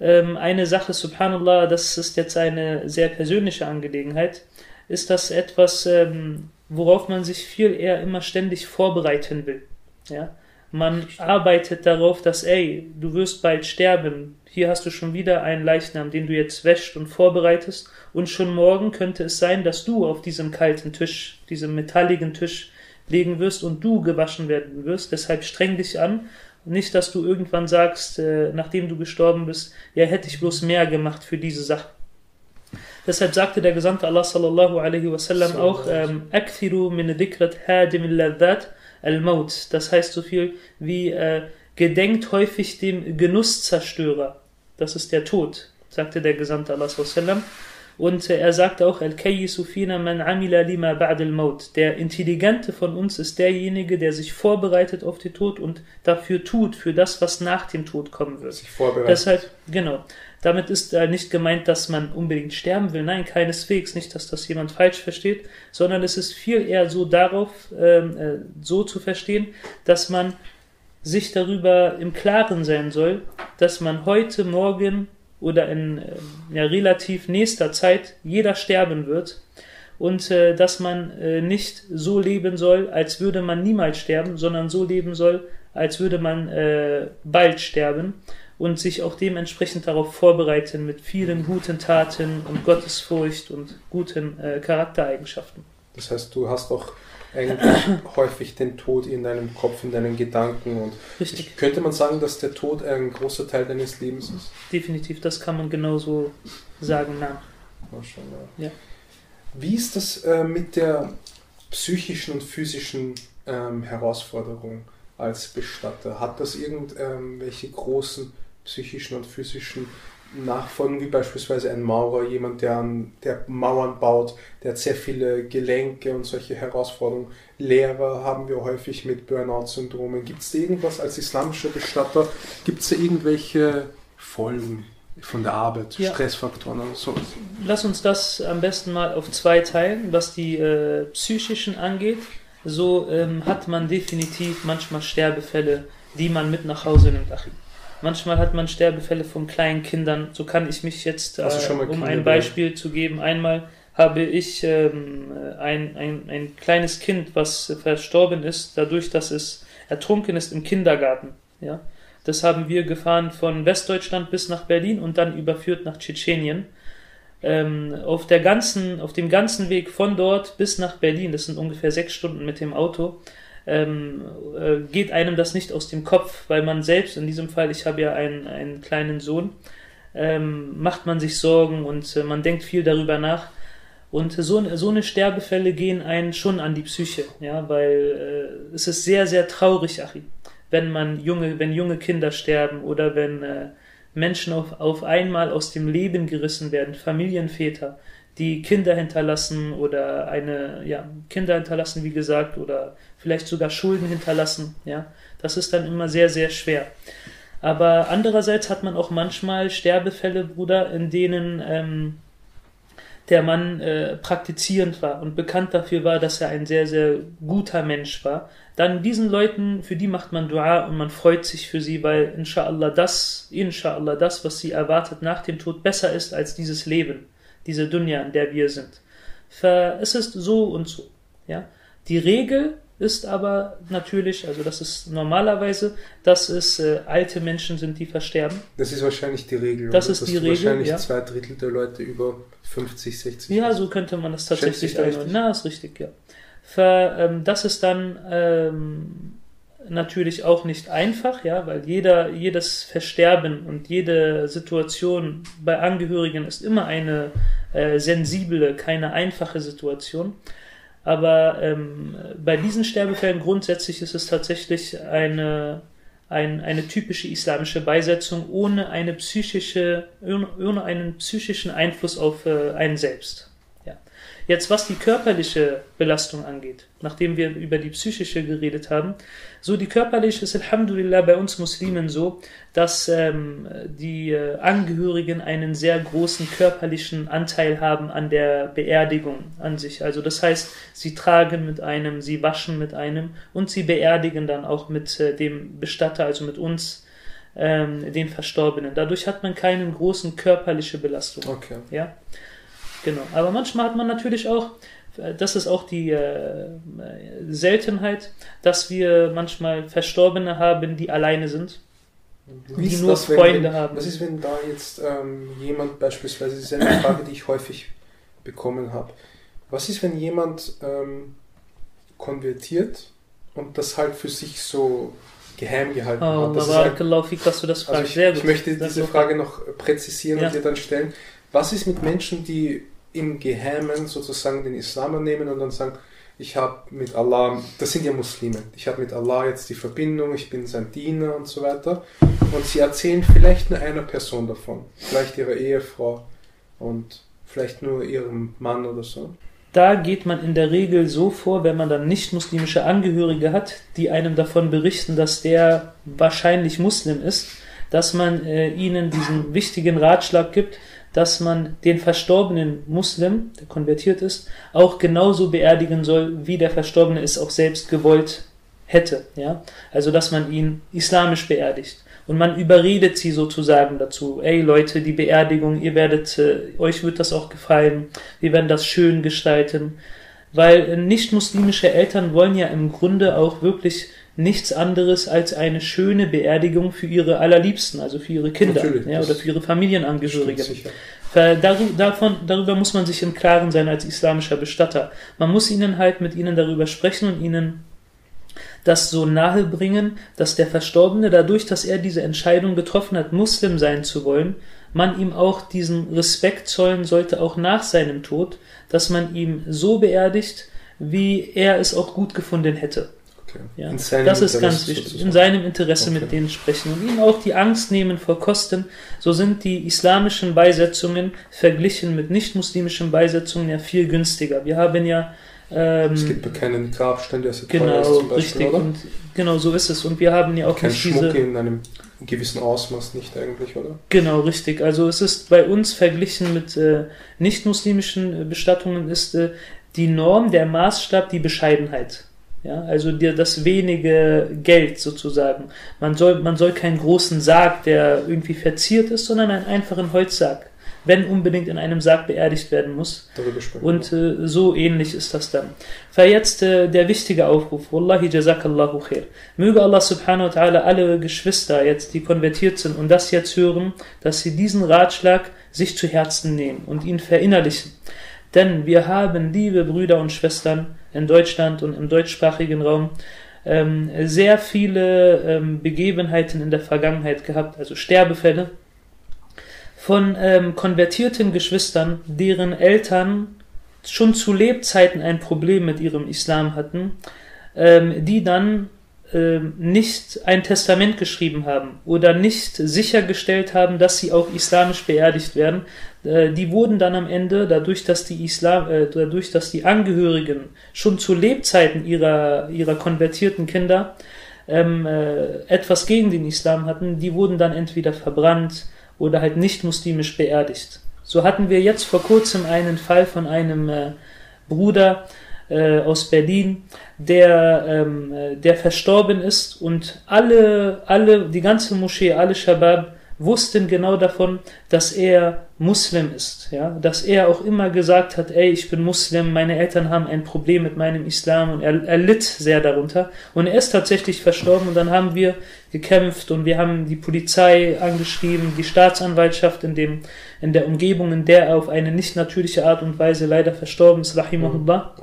ähm, eine Sache, subhanallah, das ist jetzt eine sehr persönliche Angelegenheit, ist das etwas, ähm, worauf man sich viel eher immer ständig vorbereiten will. Ja? Man arbeitet darauf, dass, ey, du wirst bald sterben. Hier hast du schon wieder einen Leichnam, den du jetzt wäscht und vorbereitest. Und schon morgen könnte es sein, dass du auf diesem kalten Tisch, diesem metalligen Tisch legen wirst und du gewaschen werden wirst. Deshalb streng dich an. Nicht, dass du irgendwann sagst, äh, nachdem du gestorben bist, ja, hätte ich bloß mehr gemacht für diese Sache. Deshalb sagte der Gesandte Allah sallallahu alaihi wasallam so, auch, ähm, Akthiru min dhikrat hadim al-maut. Das heißt so viel wie, äh, gedenkt häufig dem Genusszerstörer. Das ist der Tod, sagte der Gesandte Allah. Und er sagt auch, Al-Kayyisu fina man amila lima ba'd al-Maut. Der Intelligente von uns ist derjenige, der sich vorbereitet auf den Tod und dafür tut, für das, was nach dem Tod kommen wird. Sich vorbereitet. Deshalb, genau. Damit ist äh, nicht gemeint, dass man unbedingt sterben will. Nein, keineswegs. Nicht, dass das jemand falsch versteht, sondern es ist viel eher so darauf, ähm, äh, so zu verstehen, dass man sich darüber im Klaren sein soll, dass man heute, morgen oder in äh, ja, relativ nächster Zeit jeder sterben wird und äh, dass man äh, nicht so leben soll, als würde man niemals sterben, sondern so leben soll, als würde man äh, bald sterben und sich auch dementsprechend darauf vorbereiten mit vielen guten Taten und Gottesfurcht und guten äh, Charaktereigenschaften. Das heißt, du hast auch eigentlich häufig den Tod in deinem Kopf, in deinen Gedanken. Und Richtig. könnte man sagen, dass der Tod ein großer Teil deines Lebens ist? Definitiv, das kann man genauso sagen, na. Ja. Wie ist das äh, mit der psychischen und physischen ähm, Herausforderung als Bestatter? Hat das irgendwelche großen psychischen und physischen nachfolgen, wie beispielsweise ein Maurer, jemand, der, an, der Mauern baut, der hat sehr viele Gelenke und solche Herausforderungen. Lehrer haben wir häufig mit Burnout-Syndromen. Gibt es da irgendwas als islamischer Bestatter? Gibt es da irgendwelche Folgen von der Arbeit, ja. Stressfaktoren oder sowas? Lass uns das am besten mal auf zwei teilen. Was die äh, psychischen angeht, so ähm, hat man definitiv manchmal Sterbefälle, die man mit nach Hause nimmt, Achim. Manchmal hat man Sterbefälle von kleinen Kindern. So kann ich mich jetzt, äh, um ein Beispiel zu geben, einmal habe ich ähm, ein, ein, ein kleines Kind, was verstorben ist, dadurch, dass es ertrunken ist im Kindergarten. Ja? Das haben wir gefahren von Westdeutschland bis nach Berlin und dann überführt nach Tschetschenien. Ähm, auf, der ganzen, auf dem ganzen Weg von dort bis nach Berlin, das sind ungefähr sechs Stunden mit dem Auto, ähm, äh, geht einem das nicht aus dem Kopf, weil man selbst, in diesem Fall, ich habe ja einen, einen kleinen Sohn, ähm, macht man sich Sorgen und äh, man denkt viel darüber nach. Und so, so eine Sterbefälle gehen einen schon an die Psyche, ja, weil äh, es ist sehr, sehr traurig, Achim, wenn man junge, wenn junge Kinder sterben oder wenn äh, Menschen auf, auf einmal aus dem Leben gerissen werden, Familienväter, die Kinder hinterlassen oder eine, ja, Kinder hinterlassen, wie gesagt, oder vielleicht sogar Schulden hinterlassen. Ja, das ist dann immer sehr, sehr schwer. Aber andererseits hat man auch manchmal Sterbefälle, Bruder, in denen ähm, der Mann äh, praktizierend war und bekannt dafür war, dass er ein sehr, sehr guter Mensch war. Dann diesen Leuten, für die macht man Dua und man freut sich für sie, weil inshallah das, inshallah das, was sie erwartet nach dem Tod, besser ist als dieses Leben, diese Dunya, in der wir sind. Es ist so und so. Ja? Die Regel ist aber natürlich, also das ist normalerweise, dass es äh, alte Menschen sind, die versterben. Das ist wahrscheinlich die Regel. Das oder? ist das die Regel. Wahrscheinlich ja. zwei Drittel der Leute über 50, 60. Ja, so könnte man das tatsächlich einordnen. Na, ist richtig, ja. Für, ähm, das ist dann ähm, natürlich auch nicht einfach, ja, weil jeder, jedes Versterben und jede Situation bei Angehörigen ist immer eine äh, sensible, keine einfache Situation. Aber ähm, bei diesen Sterbefällen grundsätzlich ist es tatsächlich eine, ein, eine typische islamische Beisetzung ohne, eine psychische, ohne einen psychischen Einfluss auf äh, einen selbst. Jetzt, was die körperliche Belastung angeht, nachdem wir über die psychische geredet haben, so die körperliche ist Alhamdulillah bei uns Muslimen so, dass ähm, die äh, Angehörigen einen sehr großen körperlichen Anteil haben an der Beerdigung an sich. Also das heißt, sie tragen mit einem, sie waschen mit einem und sie beerdigen dann auch mit äh, dem Bestatter, also mit uns, ähm, den Verstorbenen. Dadurch hat man keine großen körperliche Belastung. Okay. Ja, genau. Aber manchmal hat man natürlich auch das ist auch die äh, Seltenheit, dass wir manchmal Verstorbene haben, die alleine sind. Wie die nur das, Freunde wenn, haben. Was ist, wenn da jetzt ähm, jemand beispielsweise, das ist eine Frage, die ich häufig bekommen habe. Was ist, wenn jemand ähm, konvertiert und das halt für sich so geheim gehalten Oh, hat? Das halt, fik, dass du das also fragst. ich, Sehr gut. ich möchte Das diese Frage noch präzisieren Ja. und dir dann stellen. Was ist mit Menschen, die im Geheimen sozusagen den Islam annehmen und dann sagen, ich habe mit Allah, das sind ja Muslime, ich habe mit Allah jetzt die Verbindung, ich bin sein Diener und so weiter. Und sie erzählen vielleicht nur einer Person davon, vielleicht ihrer Ehefrau und vielleicht nur ihrem Mann oder so. Da geht man in der Regel so vor, wenn man dann nicht muslimische Angehörige hat, die einem davon berichten, dass der wahrscheinlich Muslim ist, dass man äh, ihnen diesen wichtigen Ratschlag gibt, dass man den verstorbenen Muslim, der konvertiert ist, auch genauso beerdigen soll, wie der Verstorbene es auch selbst gewollt hätte. Ja? Also, dass man ihn islamisch beerdigt. Und man überredet sie sozusagen dazu. Ey Leute, die Beerdigung, ihr werdet, äh, euch wird das auch gefallen. Wir werden das schön gestalten. Weil äh, nicht-muslimische Eltern wollen ja im Grunde auch wirklich nichts anderes als eine schöne Beerdigung für ihre Allerliebsten, also für ihre Kinder ja, oder für ihre Familienangehörige. Stimmt sicher. Ver- darü- Davon, darüber muss man sich im Klaren sein als islamischer Bestatter. Man muss ihnen halt mit ihnen darüber sprechen und ihnen das so nahe bringen, dass der Verstorbene, dadurch, dass er diese Entscheidung getroffen hat, Muslim sein zu wollen, man ihm auch diesen Respekt zollen sollte, auch nach seinem Tod, dass man ihm so beerdigt, wie er es auch gut gefunden hätte. Okay. Ja, In seinem das ist Interesse ganz wichtig. sozusagen. In seinem Interesse Okay. mit denen sprechen und ihnen auch die Angst nehmen vor Kosten. So sind die islamischen Beisetzungen verglichen mit nicht-muslimischen Beisetzungen ja viel günstiger. Wir haben ja ähm, Es gibt ja keinen Grabstein, der so teuer ist genau zum Beispiel, richtig oder? und genau so ist es. Und wir haben ja auch Kein nicht Schmuck diese in einem gewissen Ausmaß nicht eigentlich, oder? Genau, richtig. Also es ist bei uns verglichen mit äh, nicht-muslimischen äh, Bestattungen ist äh, die Norm, der Maßstab, die Bescheidenheit. Ja, also dir das wenige Geld sozusagen. Man soll, man soll keinen großen Sarg, der irgendwie verziert ist, sondern einen einfachen Holzsarg, wenn unbedingt in einem Sarg beerdigt werden muss. Darüber sprechen Und äh, so ähnlich ist das dann. Für jetzt äh, der wichtige Aufruf. Wallahi jazakallahu khair. Möge Allah subhanahu wa ta'ala alle Geschwister jetzt, die konvertiert sind und das jetzt hören, dass sie diesen Ratschlag sich zu Herzen nehmen und ihn verinnerlichen. Denn wir haben, liebe Brüder und Schwestern in Deutschland und im deutschsprachigen Raum, ähm, sehr viele ähm, Begebenheiten in der Vergangenheit gehabt, also Sterbefälle, von ähm, konvertierten Geschwistern, deren Eltern schon zu Lebzeiten ein Problem mit ihrem Islam hatten, ähm, die dann ähm, nicht ein Testament geschrieben haben oder nicht sichergestellt haben, dass sie auch islamisch beerdigt werden. Äh, die wurden dann am Ende, dadurch, dass die Islam, äh, dadurch, dass die Angehörigen schon zu Lebzeiten ihrer, ihrer konvertierten Kinder ähm, äh, etwas gegen den Islam hatten, die wurden dann entweder verbrannt oder halt nicht muslimisch beerdigt. So hatten wir jetzt vor kurzem einen Fall von einem äh, Bruder äh, aus Berlin, der, ähm, äh, der verstorben ist und alle, alle, die ganze Moschee, alle Shabab wussten genau davon, dass er Muslim ist, ja, dass er auch immer gesagt hat, ey, ich bin Muslim, meine Eltern haben ein Problem mit meinem Islam und er, er litt sehr darunter. Und er ist tatsächlich verstorben und dann haben wir gekämpft und wir haben die Polizei angeschrieben, die Staatsanwaltschaft in dem, in der Umgebung, in der er auf eine nicht natürliche Art und Weise leider verstorben ist, rahimahullah.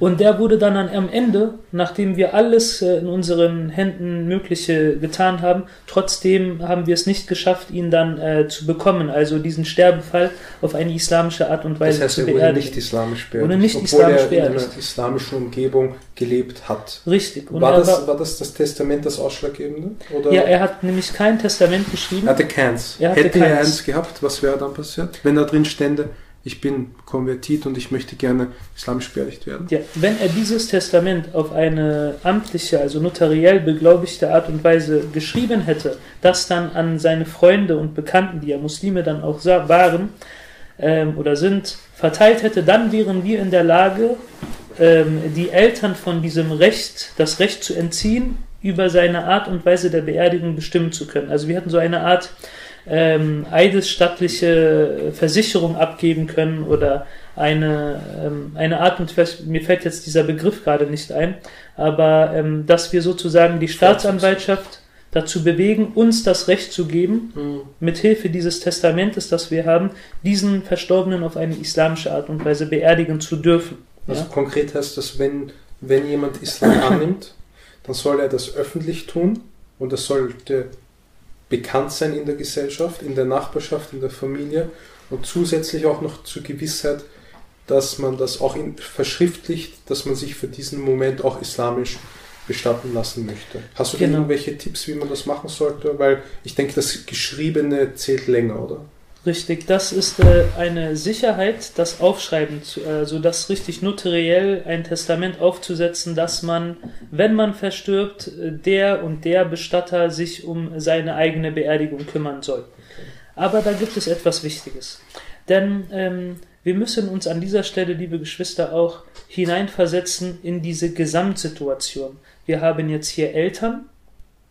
Und der wurde dann an- am Ende, nachdem wir alles äh, in unseren Händen Mögliche getan haben, trotzdem haben wir es nicht geschafft, ihn dann äh, zu bekommen, also diesen Sterbefall auf eine islamische Art und Das Weise heißt, zu er wurde beerdigen. nicht islamisch beerdigt, Wurde nicht obwohl islamisch er in einer beerdigt. islamischen Umgebung gelebt hat. Richtig. Und War er das, war das das Testament das Ausschlaggebende? Oder ja, er hat nämlich kein Testament geschrieben. er hatte keins. Er hatte Hätte er keins. eins gehabt, was wäre dann passiert? Wenn da drin stände, ich bin konvertiert und ich möchte gerne islamisch beerdigt werden. Ja, wenn er dieses Testament auf eine amtliche, also notariell beglaubigte Art und Weise geschrieben hätte, das dann an seine Freunde und Bekannten, die ja Muslime dann auch waren ähm, oder sind, verteilt hätte, dann wären wir in der Lage, ähm, die Eltern von diesem Recht, das Recht zu entziehen, über seine Art und Weise der Beerdigung bestimmen zu können. Also wir hatten so eine Art ähm, eidesstattliche Versicherung abgeben können oder eine, ähm, eine Art, und mir fällt jetzt dieser Begriff gerade nicht ein, aber ähm, dass wir sozusagen die Staatsanwaltschaft dazu bewegen, uns das Recht zu geben, mhm. mit Hilfe dieses Testamentes, das wir haben, diesen Verstorbenen auf eine islamische Art und Weise beerdigen zu dürfen. Also ja? konkret heißt das, wenn, wenn jemand Islam annimmt, dann soll er das öffentlich tun und das sollte bekannt sein in der Gesellschaft, in der Nachbarschaft, in der Familie und zusätzlich auch noch zur Gewissheit, dass man das auch in, verschriftlicht, dass man sich für diesen Moment auch islamisch bestatten lassen möchte. Hast du genau. irgendwelche Tipps, wie man das machen sollte? Weil ich denke, das Geschriebene zählt länger, oder? Richtig, das ist äh, eine Sicherheit, das Aufschreiben, zu, also das richtig notariell ein Testament aufzusetzen, dass man, wenn man verstirbt, äh, der und der Bestatter sich um seine eigene Beerdigung kümmern soll. Aber da gibt es etwas Wichtiges. Denn ähm, wir müssen uns an dieser Stelle, liebe Geschwister, auch hineinversetzen in diese Gesamtsituation. Wir haben jetzt hier Eltern,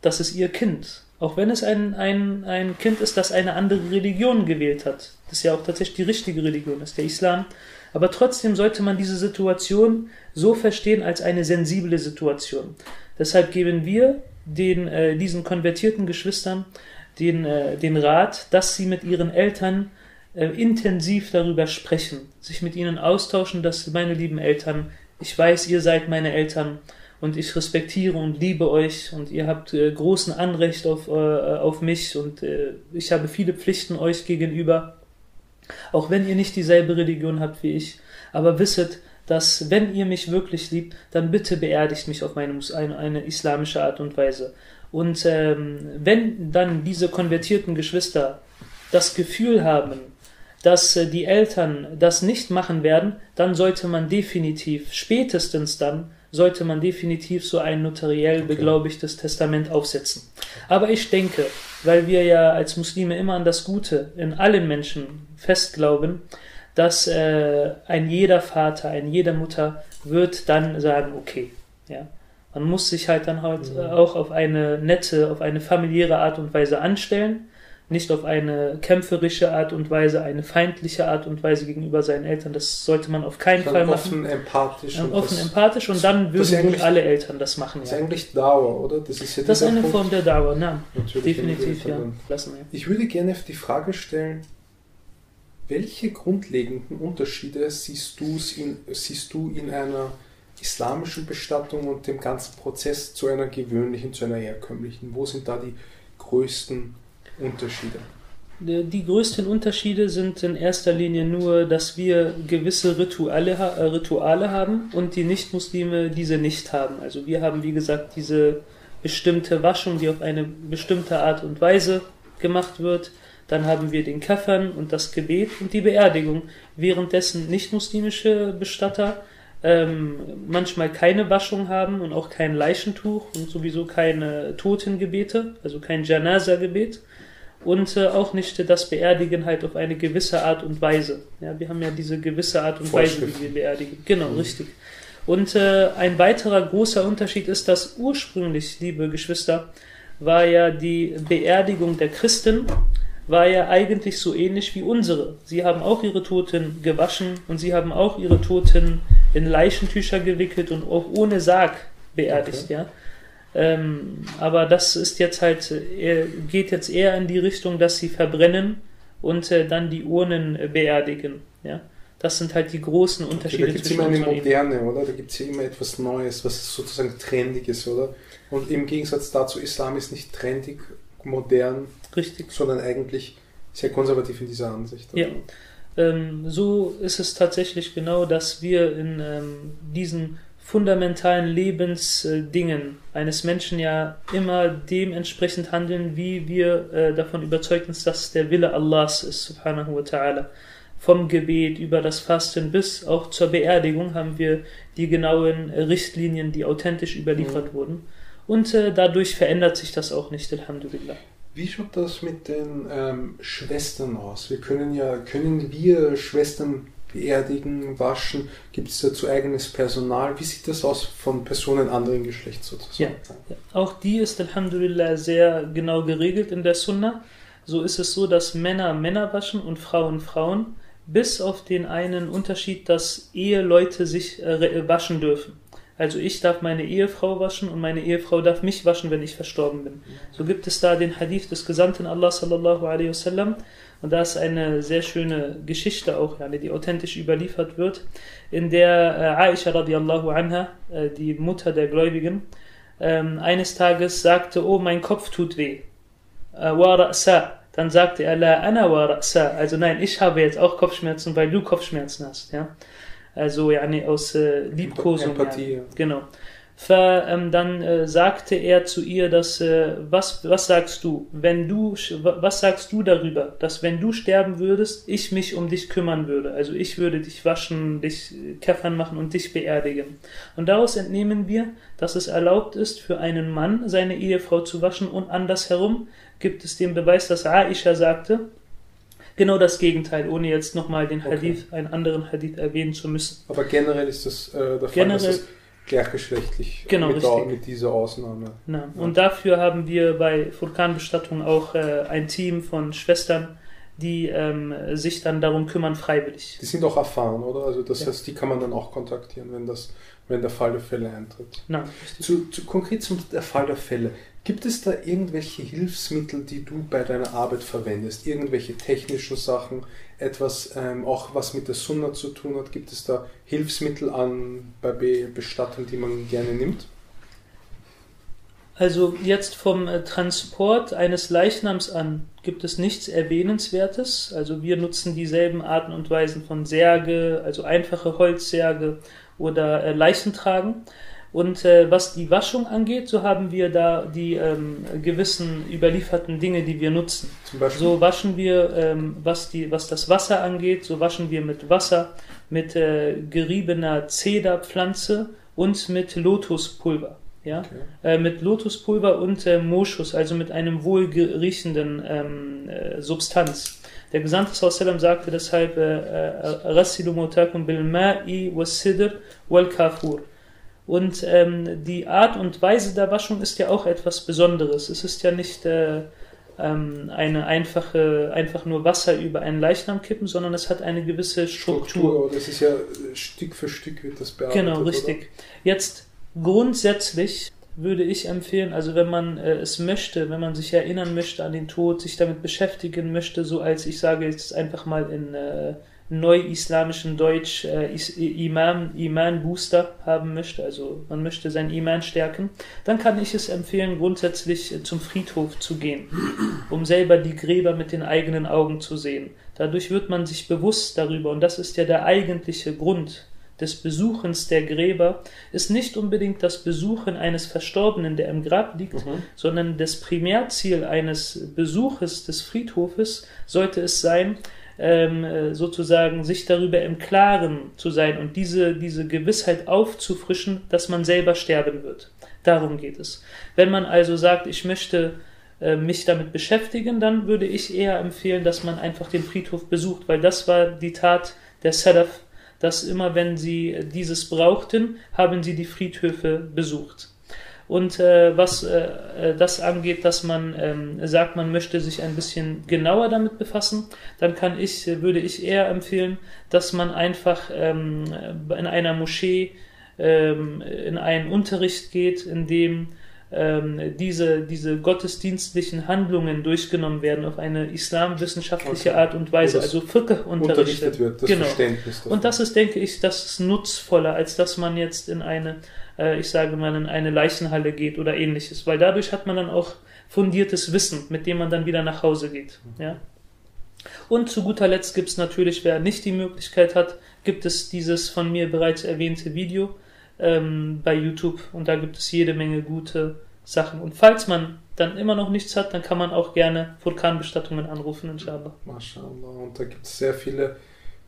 das ist ihr Kind. Auch wenn es ein, ein, ein Kind ist, das eine andere Religion gewählt hat. Das ja auch tatsächlich die richtige Religion, ist der Islam. Aber trotzdem sollte man diese Situation so verstehen als eine sensible Situation. Deshalb geben wir den, äh, diesen konvertierten Geschwistern den, äh, den Rat, dass sie mit ihren Eltern äh, intensiv darüber sprechen, sich mit ihnen austauschen, dass meine lieben Eltern, ich weiß, ihr seid meine Eltern, und ich respektiere und liebe euch. Und ihr habt äh, großen Anrecht auf, äh, auf mich. Und äh, ich habe viele Pflichten euch gegenüber, auch wenn ihr nicht dieselbe Religion habt wie ich, aber wisset, dass wenn ihr mich wirklich liebt, dann bitte beerdigt mich auf meine, eine, eine islamische Art und Weise. Und ähm, wenn dann diese konvertierten Geschwister das Gefühl haben, dass äh, die Eltern das nicht machen werden, dann sollte man definitiv spätestens dann sollte man definitiv so ein notariell okay. beglaubigtes Testament aufsetzen. Aber ich denke, weil wir ja als Muslime immer an das Gute in allen Menschen festglauben, dass äh, ein jeder Vater, ein jeder Mutter wird dann sagen, okay, ja, man muss sich halt dann halt mhm. auch auf eine nette, auf eine familiäre Art und Weise anstellen nicht auf eine kämpferische Art und Weise, eine feindliche Art und Weise gegenüber seinen Eltern. Das sollte man auf keinen Fall machen. Offen, empathisch. Ja, offen, empathisch und dann würden alle Eltern das machen. Das ist eigentlich Dauer, oder? Das ist, ja das ist eine Punkt. Form der Dauer, na, definitiv, ja. Lassen wir. Ich würde gerne die Frage stellen, welche grundlegenden Unterschiede siehst, in, siehst du in einer islamischen Bestattung und dem ganzen Prozess zu einer gewöhnlichen, zu einer herkömmlichen? Wo sind da die größten Unterschiede? Die größten Unterschiede sind in erster Linie nur, dass wir gewisse Rituale, äh, Rituale haben und die Nichtmuslime diese nicht haben. Also wir haben, wie gesagt, diese bestimmte Waschung, die auf eine bestimmte Art und Weise gemacht wird. Dann haben wir den Kaffern und das Gebet und die Beerdigung. Währenddessen nichtmuslimische Bestatter ähm, manchmal keine Waschung haben und auch kein Leichentuch und sowieso keine Totengebete, also kein Janaza-Gebet und äh, auch nicht das Beerdigen halt auf eine gewisse Art und Weise. Ja, wir haben ja diese gewisse Art und Weise, wie wir beerdigen. Genau, mhm. richtig. Und äh, ein weiterer großer Unterschied ist, dass ursprünglich, liebe Geschwister, war ja die Beerdigung der Christen war ja eigentlich so ähnlich wie unsere. Sie haben auch ihre Toten gewaschen und sie haben auch ihre Toten in Leichentücher gewickelt und auch ohne Sarg beerdigt, okay. ja. Ähm, aber das ist jetzt halt, äh, geht jetzt eher in die Richtung, dass sie verbrennen und äh, dann die Urnen äh, beerdigen. Ja? Das sind halt die großen Unterschiede. Okay, da gibt es immer eine moderne, oder? Da gibt es ja immer etwas Neues, was sozusagen trendig ist, oder? Und im Gegensatz dazu, Islam ist nicht trendig, modern, Richtig. sondern eigentlich sehr konservativ in dieser Ansicht. Oder? Ja. Ähm, so ist es tatsächlich genau, dass wir in ähm, diesen fundamentalen Lebensdingen eines Menschen ja immer dementsprechend handeln, wie wir äh, davon überzeugt sind, dass der Wille Allahs ist, subhanahu wa ta'ala. Vom Gebet über das Fasten bis auch zur Beerdigung haben wir die genauen Richtlinien, die authentisch überliefert mhm. wurden. Und äh, dadurch verändert sich das auch nicht, Alhamdulillah. Wie schaut das mit den ähm, Schwestern aus? Wir können ja, können wir Schwestern beerdigen, waschen? Gibt es dazu eigenes Personal? Wie sieht das aus von Personen anderen Geschlechts sozusagen? Ja, auch die ist Alhamdulillah sehr genau geregelt in der Sunna. so ist es so, dass Männer Männer waschen und Frauen Frauen, bis auf den einen Unterschied, dass Eheleute sich äh, waschen dürfen. Also ich darf meine Ehefrau waschen und meine Ehefrau darf mich waschen, wenn ich verstorben bin. So gibt es da den Hadith des Gesandten Allah sallallahu alaihi wasallam und da ist eine sehr schöne Geschichte auch, die authentisch überliefert wird, in der äh, Aisha radiallahu anha, äh, die Mutter der Gläubigen, ähm, eines Tages sagte, oh mein Kopf tut weh. Äh, wa ra'sa. Dann sagte er, la ana wa ra'sa. Also nein, ich habe jetzt auch Kopfschmerzen, weil du Kopfschmerzen hast. Ja? Also yani aus äh, Liebkosung. Empathie. Ja. Genau. Ver, ähm, dann äh, sagte er zu ihr, dass äh, was was sagst du, wenn du was sagst du darüber, dass wenn du sterben würdest, ich mich um dich kümmern würde. Also ich würde dich waschen, dich Käffern machen und dich beerdigen. Und daraus entnehmen wir, dass es erlaubt ist für einen Mann seine Ehefrau zu waschen und andersherum gibt es den Beweis, dass Aisha sagte, genau das Gegenteil, ohne jetzt nochmal den Hadith, okay. einen anderen Hadith erwähnen zu müssen. Aber generell ist das äh, der Fall, generell, dass es gleichgeschlechtlich genau, mit, da, mit, dieser Ausnahme. Ja. Und dafür haben wir bei Furkan-Bestattung auch äh, ein Team von Schwestern, die ähm, sich dann darum kümmern, freiwillig. Die sind auch erfahren, oder? Also das ja. heißt, die kann man dann auch kontaktieren, wenn das, wenn der Fall der Fälle eintritt. Nein, zu, zu, konkret zum der Fall der Fälle. Gibt es da irgendwelche Hilfsmittel, die du bei deiner Arbeit verwendest? Irgendwelche technischen Sachen, etwas ähm, auch was mit der Sunna zu tun hat? Gibt es da Hilfsmittel an bei Bestattung, die man gerne nimmt? Also jetzt vom äh, Transport eines Leichnams an gibt es nichts Erwähnenswertes. Also wir nutzen dieselben Arten und Weisen von Särge, also einfache Holzsärge oder äh, Leichentragen. Und äh, was die Waschung angeht, so haben wir da die ähm, gewissen überlieferten Dinge, die wir nutzen. Zum Beispiel? So waschen wir, ähm, was, die, was das Wasser angeht, so waschen wir mit Wasser, mit äh, geriebener Zederpflanze und mit Lotuspulver. Ja? Okay. Äh, mit Lotuspulver und äh, Moschus, also mit einem wohlriechenden ähm, äh, Substanz. Der Gesandte Sallam sagte deshalb, äh, äh, Rassilu motakum bil ma'i was sidr wal kafur. Und ähm, die Art und Weise der Waschung ist ja auch etwas Besonderes. Es ist ja nicht äh, ähm, eine einfache, einfach nur Wasser über einen Leichnam kippen, sondern es hat eine gewisse Struktur. Struktur das ist ja Stück für Stück wird das bearbeitet. Genau, richtig. Oder? Jetzt grundsätzlich würde ich empfehlen, also wenn man äh, es möchte, wenn man sich erinnern möchte an den Tod, sich damit beschäftigen möchte, so als ich sage jetzt einfach mal in äh, neu-islamischem Deutsch äh, Iman, Iman Booster haben möchte, also man möchte sein Iman stärken, dann kann ich es empfehlen, grundsätzlich zum Friedhof zu gehen, um selber die Gräber mit den eigenen Augen zu sehen. Dadurch wird man sich bewusst darüber, und das ist ja der eigentliche Grund des Besuchens der Gräber, ist nicht unbedingt das Besuchen eines Verstorbenen, der im Grab liegt, mhm. sondern das Primärziel eines Besuches des Friedhofes sollte es sein, ähm, äh, sozusagen sich darüber im Klaren zu sein und diese, diese Gewissheit aufzufrischen, dass man selber sterben wird. Darum geht es. Wenn man also sagt, ich möchte äh, mich damit beschäftigen, dann würde ich eher empfehlen, dass man einfach den Friedhof besucht, weil das war die Tat der Salaf, dass immer wenn sie dieses brauchten, haben sie die Friedhöfe besucht. Und äh, was äh, äh, das angeht, dass man ähm, sagt, man möchte sich ein bisschen genauer damit befassen, dann kann ich, würde ich eher empfehlen, dass man einfach ähm, in einer Moschee ähm, in einen Unterricht geht, in dem ähm, diese, diese gottesdienstlichen Handlungen durchgenommen werden auf eine islamwissenschaftliche okay. Art und Weise, also Fiqh unterrichtet wird, das genau. Verständnis. Und das ist, denke ich, das ist nutzvoller, als dass man jetzt in eine äh, ich sage mal, in eine Leichenhalle geht oder ähnliches, weil dadurch hat man dann auch fundiertes Wissen, mit dem man dann wieder nach Hause geht. Ja? Und zu guter Letzt gibt es natürlich, wer nicht die Möglichkeit hat, gibt es dieses von mir bereits erwähnte Video ähm, bei YouTube und da gibt es jede Menge gute Sachen. Und falls man dann immer noch nichts hat, dann kann man auch gerne Vulkanbestattungen anrufen, inshallah. MashaAllah. Und da gibt es sehr viele,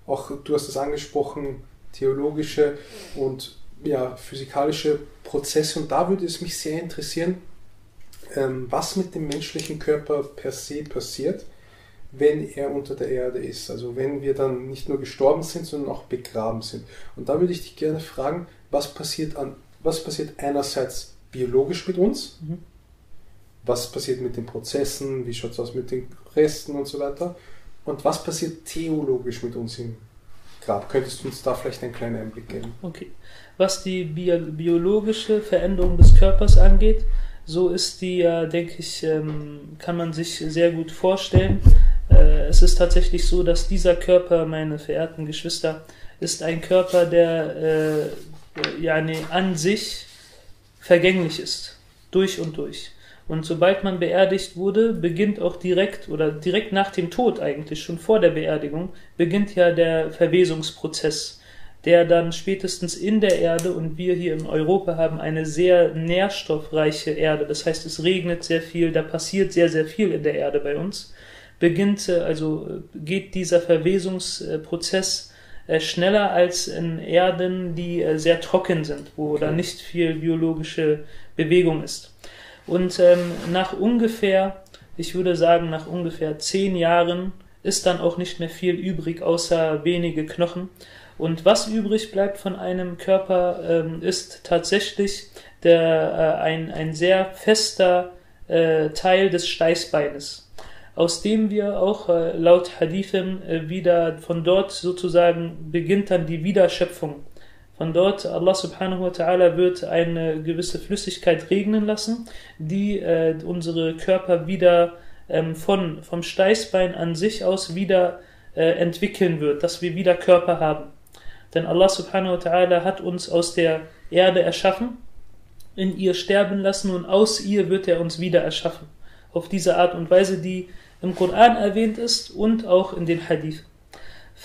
auch du hast es angesprochen, theologische und ja, physikalische Prozesse und da würde es mich sehr interessieren, ähm, was mit dem menschlichen Körper per se passiert, wenn er unter der Erde ist. Also wenn wir dann nicht nur gestorben sind, sondern auch begraben sind. Und da würde ich dich gerne fragen, was passiert an, was passiert einerseits biologisch mit uns, mhm. Was passiert mit den Prozessen? Wie schaut es aus mit den Resten und so weiter? Und was passiert theologisch mit uns im Grab? Könntest du uns da vielleicht einen kleinen Einblick geben? Okay. Was die biologische Veränderung des Körpers angeht, so ist die ja, denke ich, ähm, kann man sich sehr gut vorstellen. Äh, es ist tatsächlich so, dass dieser Körper, meine verehrten Geschwister, ist ein Körper, der äh, ja, nee, an sich vergänglich ist. Durch und durch. Und sobald man beerdigt wurde, beginnt auch direkt oder direkt nach dem Tod eigentlich, schon vor der Beerdigung, beginnt ja der Verwesungsprozess, der dann spätestens in der Erde und wir hier in Europa haben eine sehr nährstoffreiche Erde. Das heißt, es regnet sehr viel, da passiert sehr, sehr viel in der Erde bei uns. Beginnt, äh, also äh, geht dieser Verwesungsprozess äh, schneller als in Erden, die sehr trocken sind, wo okay. da nicht viel biologische Bewegung ist. Und ähm, nach ungefähr, ich würde sagen, nach ungefähr zehn Jahren ist dann auch nicht mehr viel übrig, außer wenige Knochen. Und was übrig bleibt von einem Körper, ähm, ist tatsächlich der, äh, ein, ein sehr fester äh, Teil des Steißbeines, aus dem wir auch äh, laut Hadithen äh, wieder von dort sozusagen beginnt dann die Wiederschöpfung von dort, Allah subhanahu wa ta'ala wird eine gewisse Flüssigkeit regnen lassen, die äh, unsere Körper wieder ähm, von, vom Steißbein an sich aus wieder äh, entwickeln wird, dass wir wieder Körper haben. Denn Allah subhanahu wa ta'ala hat uns aus der Erde erschaffen, in ihr sterben lassen und aus ihr wird er uns wieder erschaffen. Auf diese Art und Weise, die im Koran erwähnt ist und auch in den Hadith.